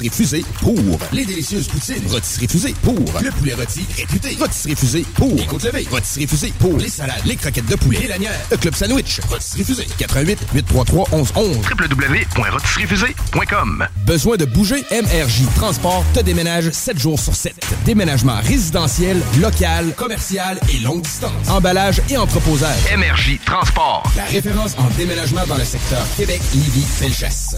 Rôtisserie Fusée pour les délicieuses poutines. Rôtisserie Fusée pour le poulet rôti réputé. Rôtisserie Fusée pour les côtes levées. Rôtisserie Fusée pour les salades, les croquettes de poulet, les lanières, le club sandwich. Rôtisserie Fusée 88 833 1111 www.rôtisseriefusée.com Besoin de bouger? MRJ Transport te déménage 7 jours sur 7. Déménagement résidentiel, local, commercial et longue distance. Emballage et entreposage. MRJ Transport. La référence en déménagement dans le secteur Québec, Lévis, Felchasse.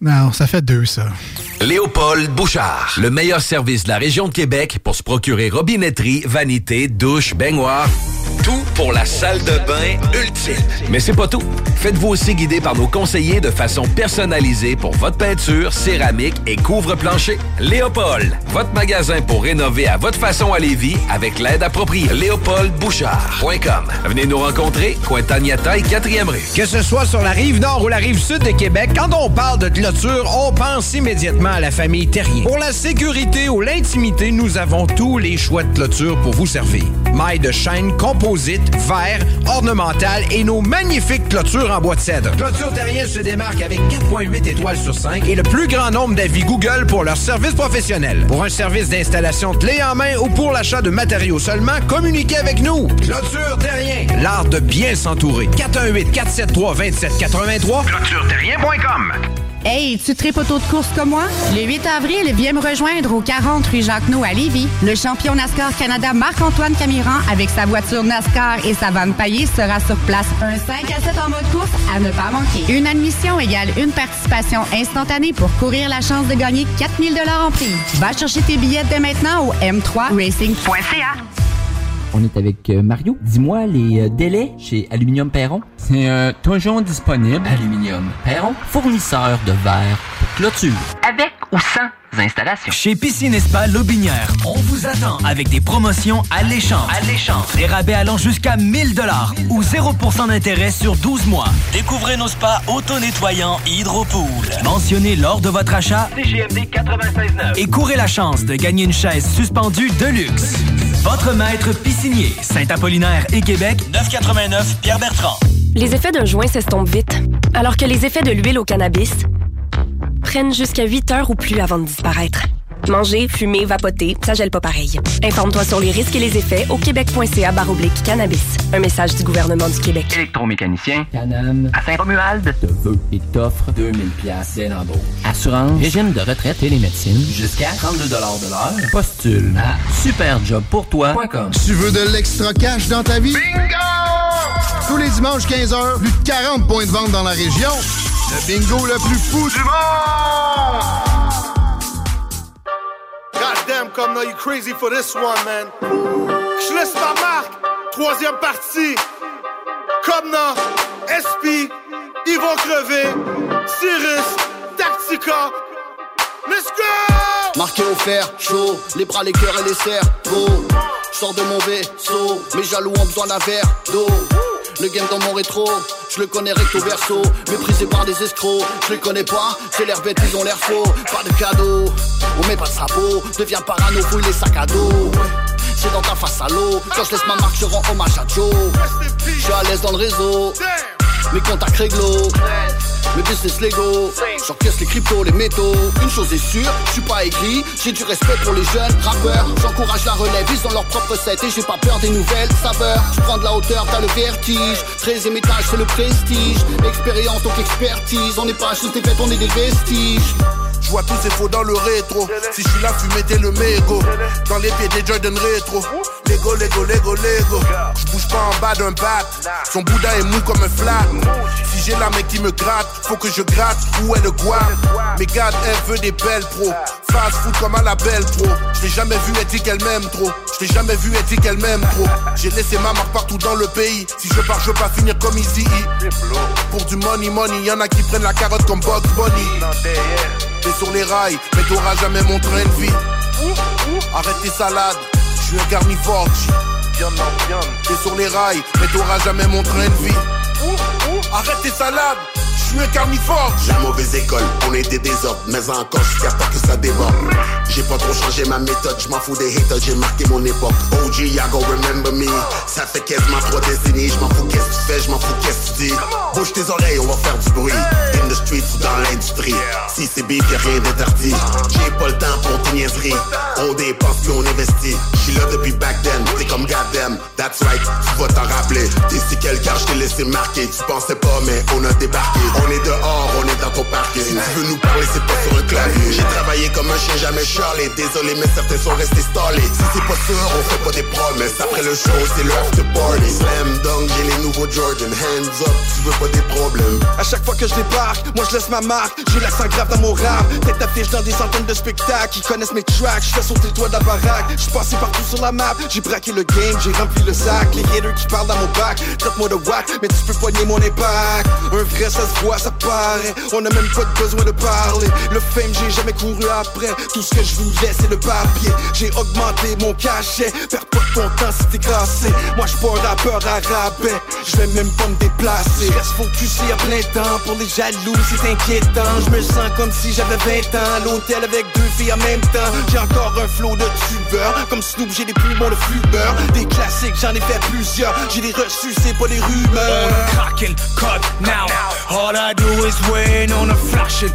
Non, ça fait deux, ça. Léopold Bouchard, le meilleur service de la région de Québec pour se procurer robinetterie, vanité, douche, baignoire. Tout pour la salle de bain ultime. Mais c'est pas tout. Faites-vous aussi guider par nos conseillers de façon personnalisée pour votre peinture, céramique et couvre-plancher. Léopold, votre magasin pour rénover à votre façon à Lévis avec l'aide appropriée. LéopoldBouchard.com. Venez nous rencontrer, Cointagnata et 4e rue. Que ce soit sur la rive nord ou la rive sud de Québec, quand on parle de on pense immédiatement à la famille Terrien. Pour la sécurité ou l'intimité, nous avons tous les choix de clôture pour vous servir. Mailles de chaîne, composite, verre, ornemental et nos magnifiques clôtures en bois de cèdre. Clôture Terrien se démarque avec 4.8 étoiles sur 5 et le plus grand nombre d'avis Google pour leur service professionnel. Pour un service d'installation clé en main ou pour l'achat de matériaux seulement, communiquez avec nous. Clôture Terrien, l'art de bien s'entourer. 418 473 2783 ClôtureTerrien.com Hey, tu tripes auto de course comme moi? Le 8 avril, viens me rejoindre au 40 rue Jacques-No à Lévis. Le champion NASCAR Canada Marc-Antoine Camiran, avec sa voiture NASCAR et sa vanne paillée, sera sur place. Un 5 à 7 en mode course à ne pas manquer. Une admission égale une participation instantanée pour courir la chance de gagner 4000 en prix. Va chercher tes billets dès maintenant au m3racing.ca. On est avec euh, Mario. Dis-moi les euh, délais chez Aluminium Perron. C'est euh, toujours disponible. Aluminium Perron, fournisseur de verre pour clôture. Avec ou sans Chez Piscine et Spa Lobinière, on vous attend avec des promotions alléchantes. Alléchantes. Des rabais allant jusqu'à 1000 dollars ou 0% d'intérêt sur 12 mois. Découvrez nos spas auto-nettoyants Hydropool. Mentionnez lors de votre achat CGMD 96.9 et courez la chance de gagner une chaise suspendue de luxe. Votre maître piscinier, Saint-Apollinaire et Québec, 989 Pierre-Bertrand. Les effets d'un joint s'estompent vite, alors que les effets de l'huile au cannabis prennent jusqu'à 8 heures ou plus avant de disparaître. Manger, fumer, vapoter, ça gèle pas pareil. Informe-toi sur les risques et les effets au québec.ca baroblique cannabis. Un message du gouvernement du Québec. Électromécanicien, Canam, à Saint-Romuald, te veut et t'offre 2000 pièces dès l'embauche. Assurance, régime de retraite et les médecines, jusqu'à 32 de l'heure. Postule à superjobpourtoi.com. Tu veux de l'extra cash dans ta vie? Bingo! Tous les dimanches 15h, plus de 40 points de vente dans la région. Le bingo le plus fou du monde! Goddamn, comme now you crazy for this one, man. Je laisse ma marque. Troisième partie. Comme non, SP, ils vont crever. Cyrus, Tactica. Let's go! Marqué au fer, chaud, les bras, les cœurs et les cerveaux. Je sors de mon vaisseau, mes jaloux ont besoin d'un verre d'eau. Le game dans mon rétro, je le connais recto verso. Méprisé par des escrocs, je les connais pas. C'est l'air bête, ils ont l'air faux. Pas de cadeau, on met pas de sabot. Deviens parano, fouille les sacs à dos. C'est dans ta face à l'eau. Quand je laisse ma marque, je rends hommage à Joe. Je suis à l'aise dans le réseau. Mes contacts réglo. Mes business légaux, j'encaisse les cryptos, les métaux. Une chose est sûre, je suis pas aigri, j'ai du respect pour les jeunes rappeurs. J'encourage la relève, ils ont leur propre set et j'ai pas peur des nouvelles saveurs. Je prends de la hauteur, t'as le vertige. 13 étage, c'est le prestige. Expérience donc expertise, on n'est pas juste des bêtes, on est des vestiges. Je vois tous ces faux dans le rétro. Si je suis là, fumer t'es le mégot. Dans les pieds des Jordan rétro. Lego, Lego, Lego, Lego. Je bouge pas en bas d'un bat. Son boudin est mou comme un flat. Si j'ai la mec qui me gratte, faut que je gratte. Où est le guam? Mais garde, elle veut des belles pros. Fast food comme à la belle pro. Je jamais vu, elle dit qu'elle m'aime trop. Je jamais vu, elle dit qu'elle m'aime trop. J'ai laissé ma marque partout dans le pays. Si je pars, je veux pas finir comme Easy. Pour du money, money, y'en a qui prennent la carotte comme Bugs Bunny. T'es sur les rails, mais t'auras jamais mon train de vie. Arrête tes salades, je suis un carnivore. T'es sur les rails, mais t'auras jamais mon train de vie. Arrête tes salades, suis un mauvaise école, on est des désordres, mais encore je pas que ça déborde. J'ai pas trop changé ma méthode, je m'en fous des haters, j'ai marqué mon époque. OG, ya go remember me. Ça fait quasiment trois décennies, je m'en fous qu'est-ce que tu fais, je m'en fous qu'est-ce que tu dis. Bouge tes oreilles, on va faire du bruit. In the streets ou dans l'industrie. Si c'est big, y'a rien d'interdit. J'ai pas le temps pour tes niaiseries. On dépense puis on investit. J'suis là depuis back then, t'es comme goddamn. That's right, tu vas t'en rappeler. D'ici quel car je laissé marquer. Tu pensais pas, mais on a débarqué. On est dehors, on est dans ton parking. Tu veux nous parler, c'est pas sur un clavier. J'ai travaillé comme un chien, jamais Charlie. Désolé, mais certains sont restés stallés. Si c'est pas sûr, on fait pas des promesses. Après le show, c'est le after party. Slam dunk, j'ai les nouveaux Jordan. Hands up, tu veux pas des problèmes. À chaque fois que je débarque, moi je laisse ma marque. J'ai l'accent grave dans mon rap. Tête d'affiche dans des centaines de spectacles. Ils connaissent mes tracks. Je fais sauter le toit de la baraque. Je passé partout sur la map. J'ai braqué le game, j'ai rempli le sac. Les haters qui parlent dans mon bac. Traite-moi de whack, mais tu peux poigner mon impact. Un vrai, ça se ça paraît. On a même pas besoin de parler. Le fame, j'ai jamais couru après. Tout ce que je voulais, c'est le papier. J'ai augmenté mon cachet. Perds pas ton temps si t'es. Moi, je pas un rappeur à rabais. Je vais même pas me déplacer. Je reste focusé à plein temps. Pour les jaloux, c'est inquiétant. Je me sens comme si j'avais 20 ans. L'hôtel avec deux filles en même temps. J'ai encore un flow de tubeur. Comme Snoop, j'ai des poumons de fumeur. Des classiques, j'en ai fait plusieurs. J'ai des reçus, c'est pas des rumeurs. On cut now. I do is win on a flashing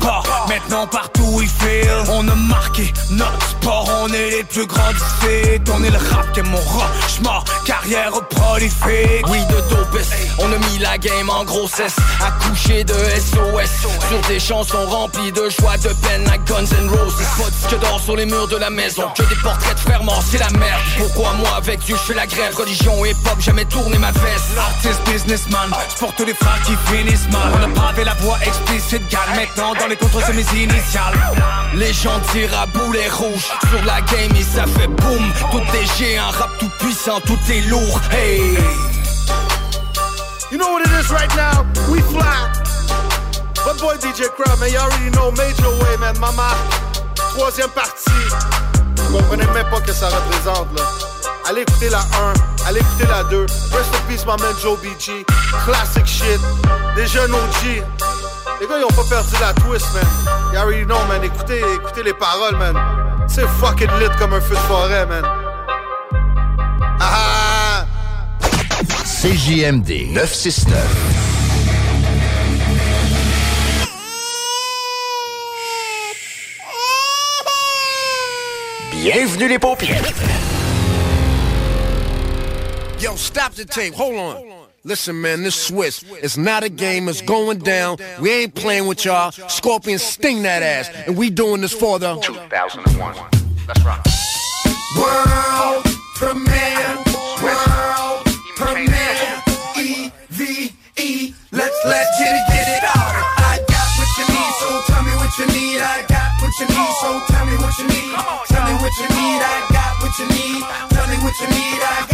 bar. Maintenant partout il. On a marqué notre sport, on est les plus grands du fait. On est le rap qui est mon rock, j'mors, carrière prolifique. Oui, de dopes, on a mis la game en grossesse. Accouché de SOS, sur des chansons remplies de joie, de peine à Guns N' Roses. Spots que dort sur les murs de la maison, que des portraits de frères morts, c'est la merde. Pourquoi moi avec Dieu je fais la grève, religion et pop, jamais tourné ma veste. Artist, businessman, c'est pour tous les frères qui finissent On a pavé la voix explicite, gal maintenant dans les contres c'est mes initiales. Les gens tirent à boulet rouge sur la game et ça fait boum. Tout est géant, rap tout puissant, tout est lourd. Hey. You know what it is right now? We fly. But boy DJ Crowd, man, you already know Major Way, man. Mama, troisième partie. Vous comprenez même pas que ça représente, là. Allez écouter la 1, allez écouter la 2. Rest in peace, my man Joe BG. Classic shit. Des jeunes OG. Les gars, ils ont pas perdu la twist, man. You already know, man. Écoutez, écoutez les paroles, man. C'est fucking lit comme un feu de forêt, man. Ah! CJMD 969. Bienvenue les paupières. Yo, stop the tape. Hold on. Listen, man, this Swiss. It's not a game. It's going down. We ain't playing with y'all. Scorpion sting that ass. And we doing this for the 2001. Let's rock. World premiere, world premiere, E-V-E, let's, let's get it, get it started. I got what you need, so tell me what you need. I got what you need, so tell me what you need. Tell me what you need, I got what you need. Tell me what you need, I got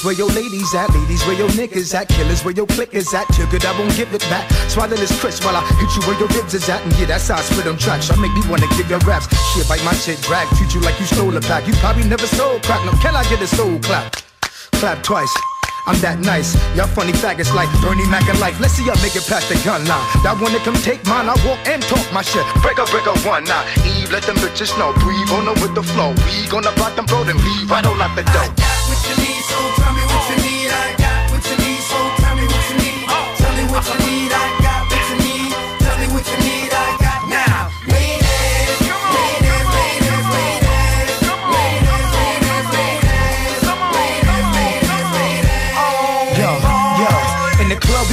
niggas, where your ladies at? Ladies, where your niggas at? Killers, where your clickers at? Good, I won't give it back. Swallow this crisp while I hit you where your ribs is at. And yeah, that's how I spit on tracks. I make me wanna give your raps. Shit, bite my shit, drag. Treat you like you stole a pack. You probably never stole crack. No, can I get a soul clap? Clap twice. I'm that nice. Y'all funny faggots like Bernie Mac and life. Let's see y'all make it past the gun line. That one that come take mine, I walk and talk my shit. Break up, break up one now. Eve, let them bitches know. Breathe on them with the flow. We gonna block them, bro, then leave I don't out the door. What you need, tell me what you need. I got what you need, so tell me what you need. Oh. Tell me what you need. I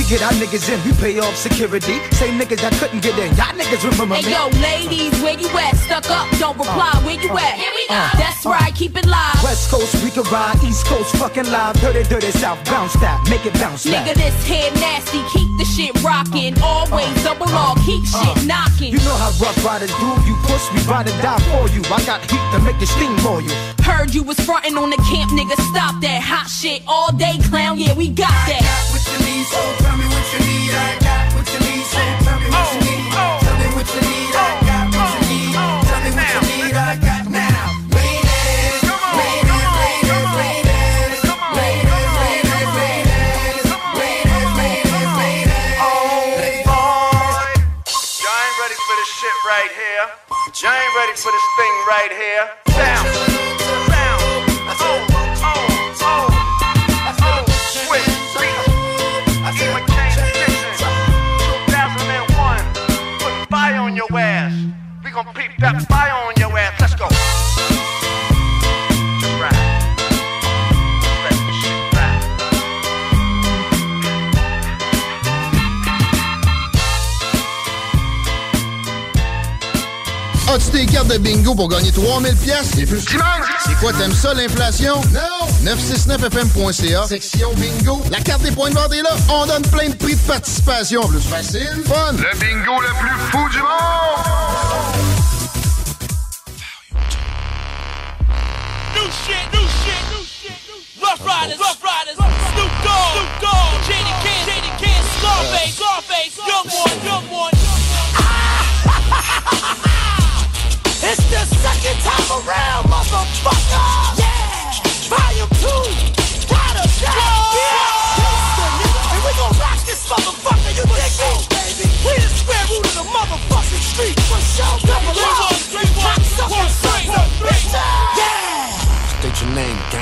get our niggas in, we pay off security. Same niggas that couldn't get in, y'all niggas remember Hey me. yo, ladies, where you at? Stuck up, don't uh, reply. Where you uh, at? Here we uh, go. That's right, keep it live. West Coast we can ride, East Coast fucking live, dirty, dirty South bounce that, make it bounce Nigga, this head nasty, keep the shit rocking. Always double R, keep shit knocking. You know how rough riders do, you push, we ride and die for you. I got heat to make the steam for you. Heard you was frontin' on the camp, nigga. Stop that hot shit all day, clown. Yeah, we got that. Y'all ain't ready for this thing right here. Down. As-tu tes cartes de bingo pour gagner 3000 pièces? C'est plus! C'est quoi, t'aimes ça, l'inflation? Non! 969fm.ca, section bingo. La carte des points de vente est là. On donne plein de prix de participation. Plus facile, fun! Le bingo le plus fou du monde! It's the second time around, motherfucker! Yeah! Volume 2,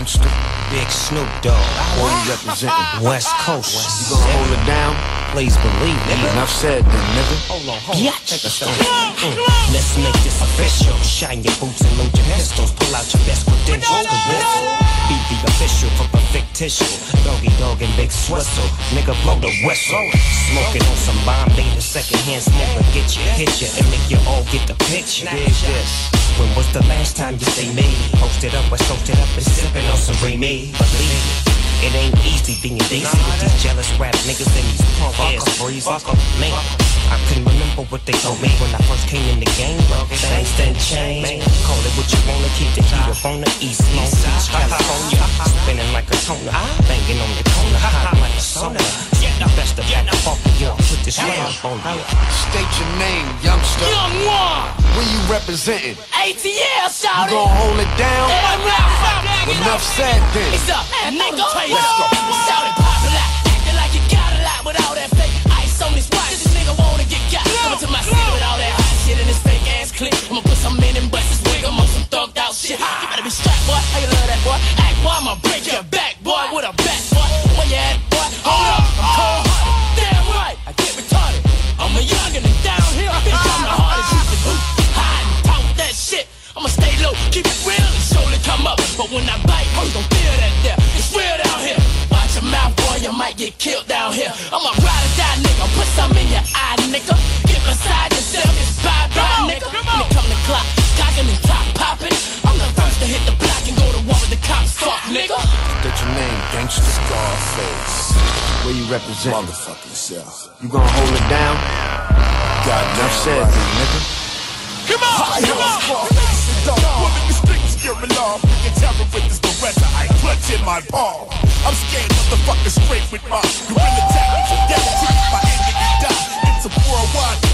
Big Snoop Dogg. Where you representing? West Coast. West You gonna hold it down? Please believe me. Enough said then, nigga. Hold on, hold on. Take a. Mm. Let's make this official. Shine your boots and load your pistols. Pull out your best credentials. Be the official for the fictitious. Doggy dog and big swistle. Nigga blow the whistle. Smoking on some Bombay. The second hand smoker get you, hit you, and make you all get the picture. Dig this. When was the last time you see me? Posted up, I soaked it up and sipping on some Remy. Believe me. It ain't easy being decent with these jealous rap niggas and these punk ass breezes. Man, I couldn't remember what they told me when I first came in the game, but things done changed. Call it what you wanna, keep the heat up on the East Long Beach, California. Spinning like a toner, banging on the corner, hot like a sauna. The best of that fuck you, put this rap on you. State your name, youngster. Young One! Where you representing? ATL, shout You gonna hold it down? Enough said then. It's up, nigga. Let's go. Shout it popular, acting like you got a lot with all that fake ice on his watch. This nigga wanna get got. Coming to my city with all that hot shit in his fake ass clip. I'ma put some in and shit. You better be strapped, boy. How you love that, boy? Act, boy. I'ma break your back, boy. With a bat, boy. Where you at, boy? Hold up, I'm cold hearted. Damn right, I get retarded. I'm a youngin' and down here. Bitch, I'm the hardest. You can boot, hide, and talk that shit. I'ma stay low, keep it real and slowly come up. But when I bite, you gon' feel that there. It's real down here. Watch your mouth, boy, you might get killed down here. I'm a ride or die nigga, put some in your eye, nigga. Get beside Where you represent? Motherfucking self. You gonna hold it down? God damn said, right. nigga. Come on, Fire come on. Come on. In the streets scaring off. Picking terror with this Beretta. I clutch in my palm. I'm scared motherfuckers straight with my. You will attack me to death. Treat my end and you die. It's a worldwide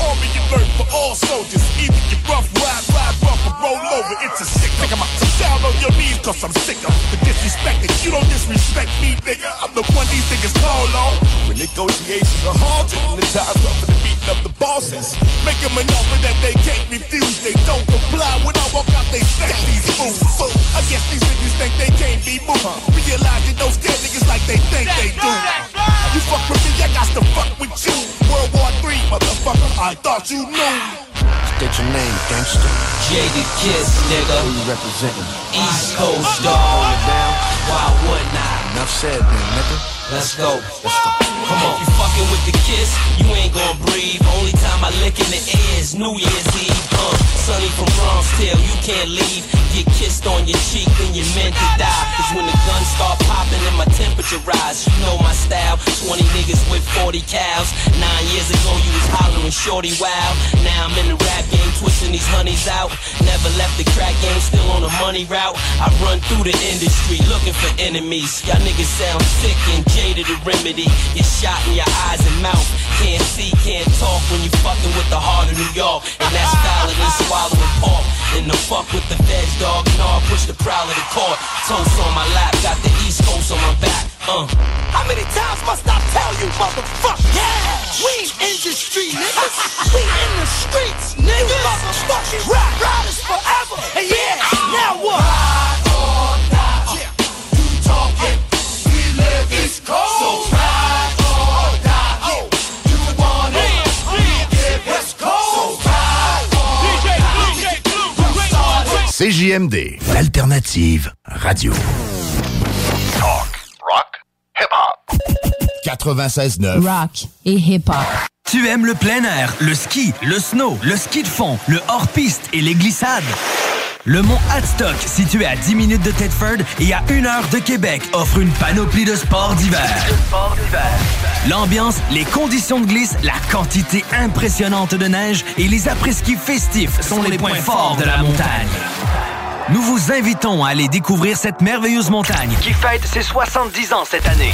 alert for all soldiers. Either you rough ride, ride rough, or roll over. It's a sick nigga. So down on your knees, cause I'm sick of the disrespect. And you don't disrespect me, nigga. I'm the one these niggas call on. When negotiations are halted the time's up for the beating of the bosses. Make them an offer that they can't refuse. They don't comply when I walk out, they stack these fools. Fool. I guess these niggas think they can't be moved. Realizing those scared niggas like they think they do. You fuck with me, I got to fuck with you. World War III, motherfucker, I thought you knew. State your name, gangster. Jaded Kiss, nigga. Where you representing? East Coast, dog. Why wouldn't I? Enough said then, nigga. Let's go. Let's go. Come on. If you fucking with the kiss, you ain't gonna breathe. Only time I lick in the air is New Year's Eve. Tale, you can't leave. Get kissed on your cheek when you're meant to die. Cause when the guns start popping and my temperature rise, you know my style. 20 niggas with 40 cows. Nine years ago, you was hollering shorty wow. Now I'm in the rap game, twisting these honeys out. Never left the crack game, still on the money route. I run through the industry looking for enemies. Y'all niggas sound sick and jaded to remedy. Get shot in your eyes and mouth. Can't see, can't talk when you fucking with the heart of New York. And that's valid and swallowing pork. In the fuck with the feds, dog. Know I push the prowler to court. Toast on my lap, got the East Coast on my back. Uh. How many times must I tell you, motherfucker? Yeah! We industry niggas. we in the streets, niggas. You motherfucking rap riders forever. And yeah, now what? Ride or die. Yeah, you talking. We live East Coast. So CJMD, l'alternative radio. Talk, rock, hip-hop. 96.9. Rock et hip-hop. Tu aimes le plein air, le ski, le snow, le ski de fond, le hors-piste et les glissades? Le mont Hadstock, situé à 10 minutes de Tedford et à 1 heure de Québec, offre une panoplie de sports d'hiver. L'ambiance, les conditions de glisse, la quantité impressionnante de neige et les après-ski festifs sont les points forts de la montagne. Nous vous invitons à aller découvrir cette merveilleuse montagne qui fête ses 70 ans cette année.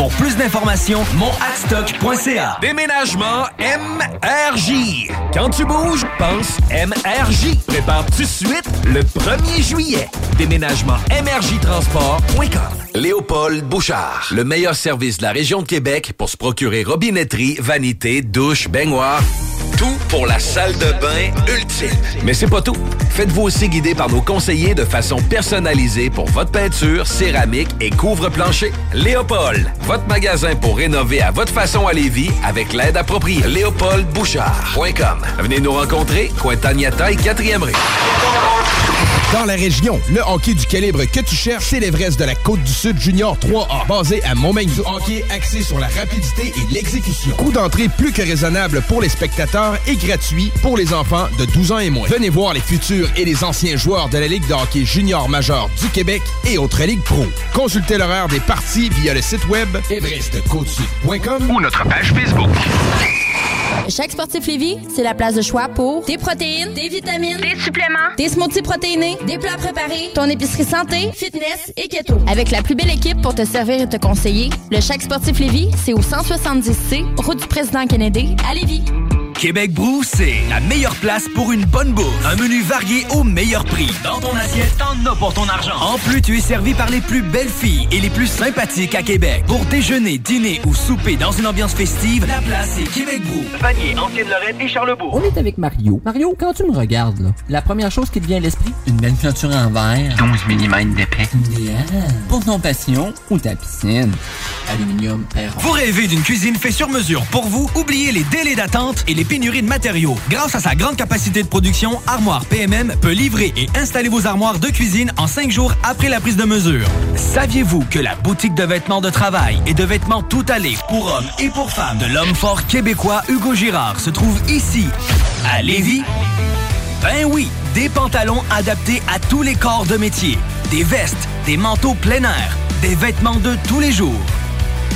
Pour plus d'informations, monadstock.ca. Déménagement MRJ. Quand tu bouges, pense MRJ. Prépare tout de suite le 1er juillet. Déménagement MRJtransport.com. Léopold Bouchard. Le meilleur service de la région de Québec pour se procurer robinetterie, vanité, douche, baignoire. Tout pour la salle de bain ultime. Mais c'est pas tout. Faites-vous aussi guider par nos conseillers de façon personnalisée pour votre peinture, céramique et couvre-plancher. Léopold, votre magasin pour rénover à votre façon à Lévis avec l'aide appropriée. LéopoldBouchard.com. Venez nous rencontrer, Cointagnata et 4e rue. Dans la région, le hockey du calibre que tu cherches, c'est l'Everest de la Côte-du-Sud Junior 3A, basé à Montmagny. Du hockey axé sur la rapidité et l'exécution. Coût d'entrée plus que raisonnable pour les spectateurs et gratuit pour les enfants de 12 ans et moins. Venez voir les futurs et les anciens joueurs de la Ligue de hockey junior majeur du Québec et autres ligues pro. Consultez l'horaire des parties via le site web everestcôtesud.com ou notre page Facebook. Chaque sportif Lévis, c'est la place de choix pour des protéines, des vitamines, des suppléments, des smoothies protéinés, des plats préparés, ton épicerie santé, fitness et keto. Avec la plus belle équipe pour te servir et te conseiller, le Chaque sportif Lévis, c'est au 170C, route du président Kennedy, à Lévis. Québec Brou, c'est la meilleure place pour une bonne bouffe. Un menu varié au meilleur prix. Dans ton assiette, t'en as pour ton argent. En plus, tu es servi par les plus belles filles et les plus sympathiques à Québec. Pour déjeuner, dîner ou souper dans une ambiance festive, la place est Québec Brou. Vanier, Ancienne-Lorraine et Charlebourg. On est avec Mario. Mario, quand tu me regardes, là, la première chose qui te vient à l'esprit, une belle peinture en verre. 12 mm d'épais. Yeah. Pour ton passion ou ta piscine. Aluminium Perron. Vous rêvez d'une cuisine faite sur mesure pour vous? Oubliez les délais d'attente et les pénuries de matériaux. Grâce à sa grande capacité de production, Armoire PMM peut livrer et installer vos armoires de cuisine en cinq jours après la prise de mesure. Saviez-vous que la boutique de vêtements de travail et de vêtements tout allés pour hommes et pour femmes de l'homme fort québécois Hugo Girard se trouve ici, à Lévis? Ben oui, des pantalons adaptés à tous les corps de métier, des vestes, des manteaux plein air, des vêtements de tous les jours.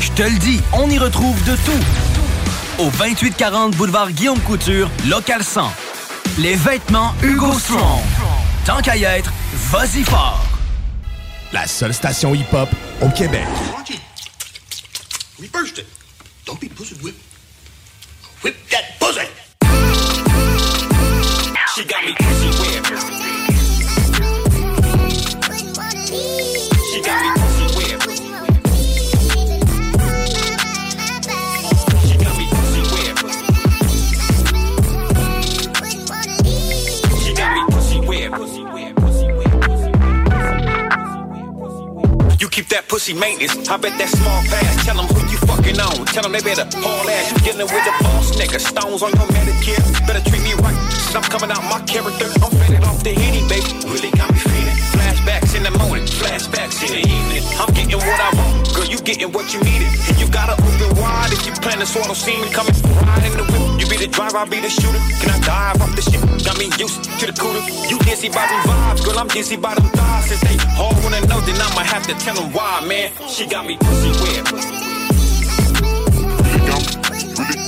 Je te le dis, on y retrouve de tout. Au 2840 boulevard Guillaume Couture, local 100. Les vêtements Hugo Strong. Tant qu'à y être, vas-y fort. La seule station hip-hop au Québec. Reversed it. Don't be pussy whip. Whip that pussy. She got me that pussy maintenance. I bet that small pass. Tell them who you fucking on. Tell them they better haul ass. You dealing with a boss nigga. Stones on your Medicare. Better treat me right. I'm coming out my character. I'm faded off the henny, baby. Really got me feeling. Flashbacks in the morning. Flashbacks in the evening. I'm getting what I want. You getting what you needed. And you gotta open wide if you plan to swallow semen. Coming right in the whip. You be the driver, I be the shooter. Can I dive off the ship? Got me used to the cooler. You dizzy by them vibes. Girl, I'm dizzy by them thighs. Since they all wanna know, then I'ma have to tell them why, man. She got me pussy whipped.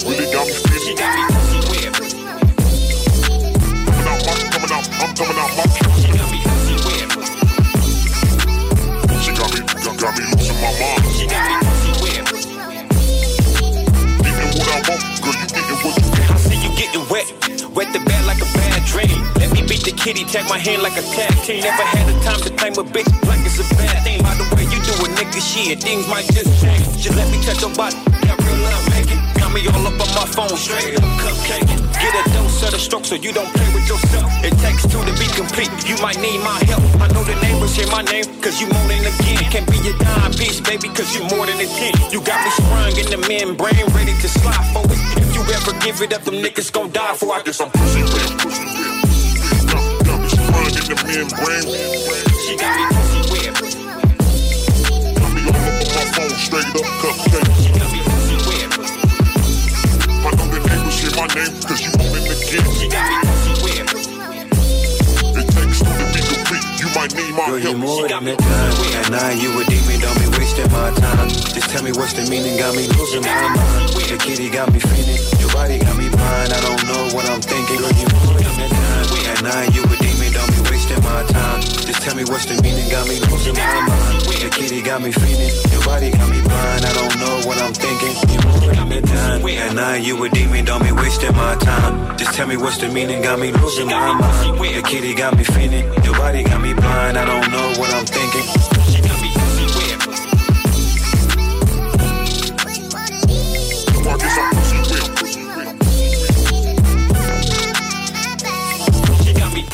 Really got me She got me pussy whipped. coming out, I'm coming out, my She got me pussy whipped. She got me, got me I see you getting wet, wet the bed like a bad dream. The kitty, tag my hand like a tag team. Never had the time to claim a bitch like it's a bad thing. By the way you do a nigga shit, things might just change. Just let me touch your body, that real love make it. Got me all up on my phone, straight up cupcake. Get a dose of the stroke so you don't play with yourself. It takes two to be complete, you might need my help. I know the neighbors hear my name, cause you moaning again. Can't be a dime piece, baby, cause you more than a 10. You got me sprung in the membrane, ready to slide for it. If you ever give it up, them niggas gon' die for I get some pussy whip the membrane. She got me pussy whipped. I be up on my phone, straight up cupcake. She got me pussy whipped. I know that people say my name, cause you want it again. She got me pussy whipped. It takes two to be complete, you might need my Girl, help. You more she got me pussy whipped. Now you a demon, don't be wasting my time. Just tell me what's the meaning, got me losing my mind. Your kitty got me feeling, your body got me blind. I don't know what I'm thinking. Girl, you more than nine, we at nine, you a hard time. Just tell me what's the meaning, got me losing my mind. The kitty got me feeling, your body got me blind. I don't know what I'm thinking. You moving the time, At night you a demon, don't be wasting my time. Just tell me what's the meaning, got me losing my mind. The kitty got me feeling, your body got me blind. I don't know what I'm thinking.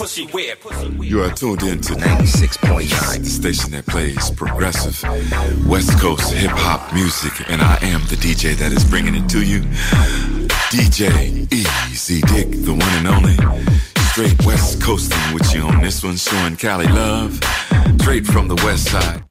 pussy. You are tuned in to 96.9, the station that plays progressive West Coast hip hop music, and I am the DJ that is bringing it to you. DJ Easy Dick, the one and only. Straight West Coasting with you on this one, showing Cali love. Straight from the West Side.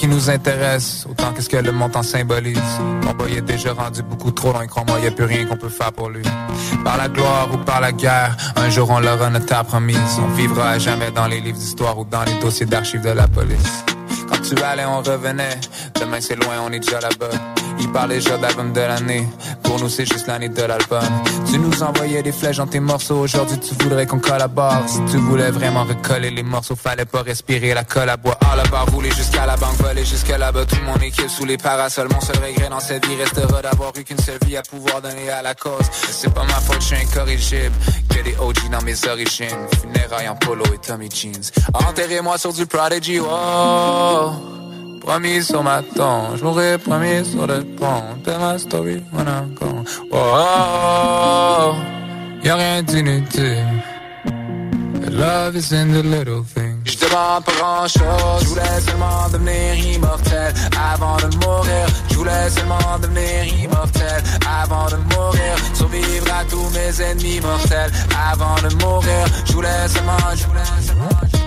Qui nous intéresse, autant qu'est-ce que le montant symbolise. Mon boy est déjà rendu beaucoup trop loin, crois-moi, y a plus rien qu'on peut faire pour lui. Par la gloire ou par la guerre, un jour on l'aura notre promise. On vivra à jamais dans les livres d'histoire ou dans les dossiers d'archives de la police. Quand tu allais, on revenait. Demain c'est loin, on est déjà là-bas. Il parlait déjà d'album de l'année. Pour nous, c'est juste l'année de l'album. Tu nous envoyais des flèches dans tes morceaux. Aujourd'hui, tu voudrais qu'on collabore. Si tu voulais vraiment recoller les morceaux, fallait pas respirer la colle à bois. À la barre, rouler jusqu'à la banque, voler jusqu'à là-bas. Toute mon équipe sous les parasols. Mon seul regret dans cette vie restera d'avoir eu qu'une seule vie à pouvoir donner à la cause. C'est pas ma faute, je suis incorrigible. Que des OG dans mes origines. Funérailles en polo et Tommy Jeans. Enterrez-moi sur du Prodigy, oh. Promis sur ma tombe, je mourrai promis sur le pont. Tell my story I'm gone. Oh, oh, oh. y'a rien d'inutile. Love is in the little things. Je demande pas grand chose, je voulais seulement devenir immortel avant de mourir. Je voulais seulement devenir immortel avant de mourir. Survivre à tous mes ennemis mortels avant de mourir. Je voulais seulement, je seulement.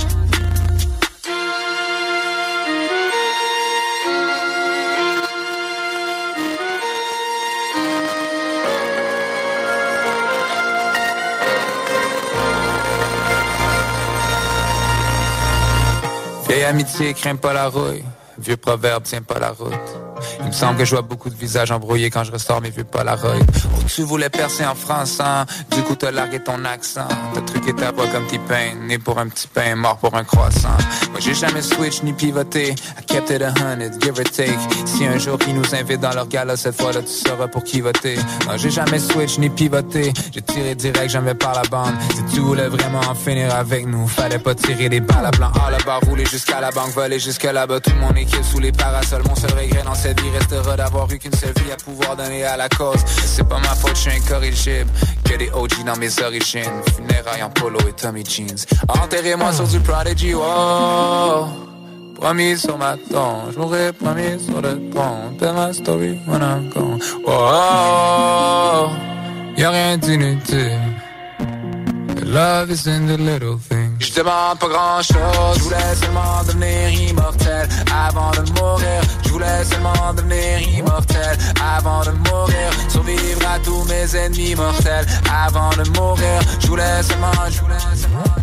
Vieille amitié craint pas la rouille. Vieux proverbe tient pas la route. Il me semble que je vois beaucoup de visages embrouillés quand je ressors mes vues Polaroid. Oh, tu voulais percer en France, hein? Du coup, t'as largué ton accent. T'as truqué ta voix comme T-Pain. Né pour un petit pain, mort pour un croissant. Moi, j'ai jamais switch ni pivoté. I kept it a hundred, give or take. Si un jour ils nous invitent dans leur gala, cette fois-là, tu sauras pour qui voter. Non, j'ai jamais switch ni pivoté. J'ai tiré direct, jamais par la bande. Si tu voulais vraiment en finir avec nous, fallait pas tirer des balles à blanc. Ah, là-bas, rouler jusqu'à la banque, voler jusqu'à là-bas. Tout mon équipe sous les parasols. Mon seul regret dans cette vie restera d'avoir eu qu'une seule vie à pouvoir donner à la cause. C'est pas ma faute, je suis incorrigible. Que des OG dans mes origines. Funérailles en polo et Tommy Jeans. Enterrez-moi sur du Prodigy, oh. Promis sur ma tombe, je promis sur le pont. Tell my story when I'm gone. Oh, y'a rien d'inutile. Love is in the little things. Je demande pas grand chose, je voulais seulement devenir immortel avant de mourir. Je voulais seulement devenir immortel avant de mourir. Survivre à tous mes ennemis mortels avant de mourir. Je voulais seulement, je voulais seulement.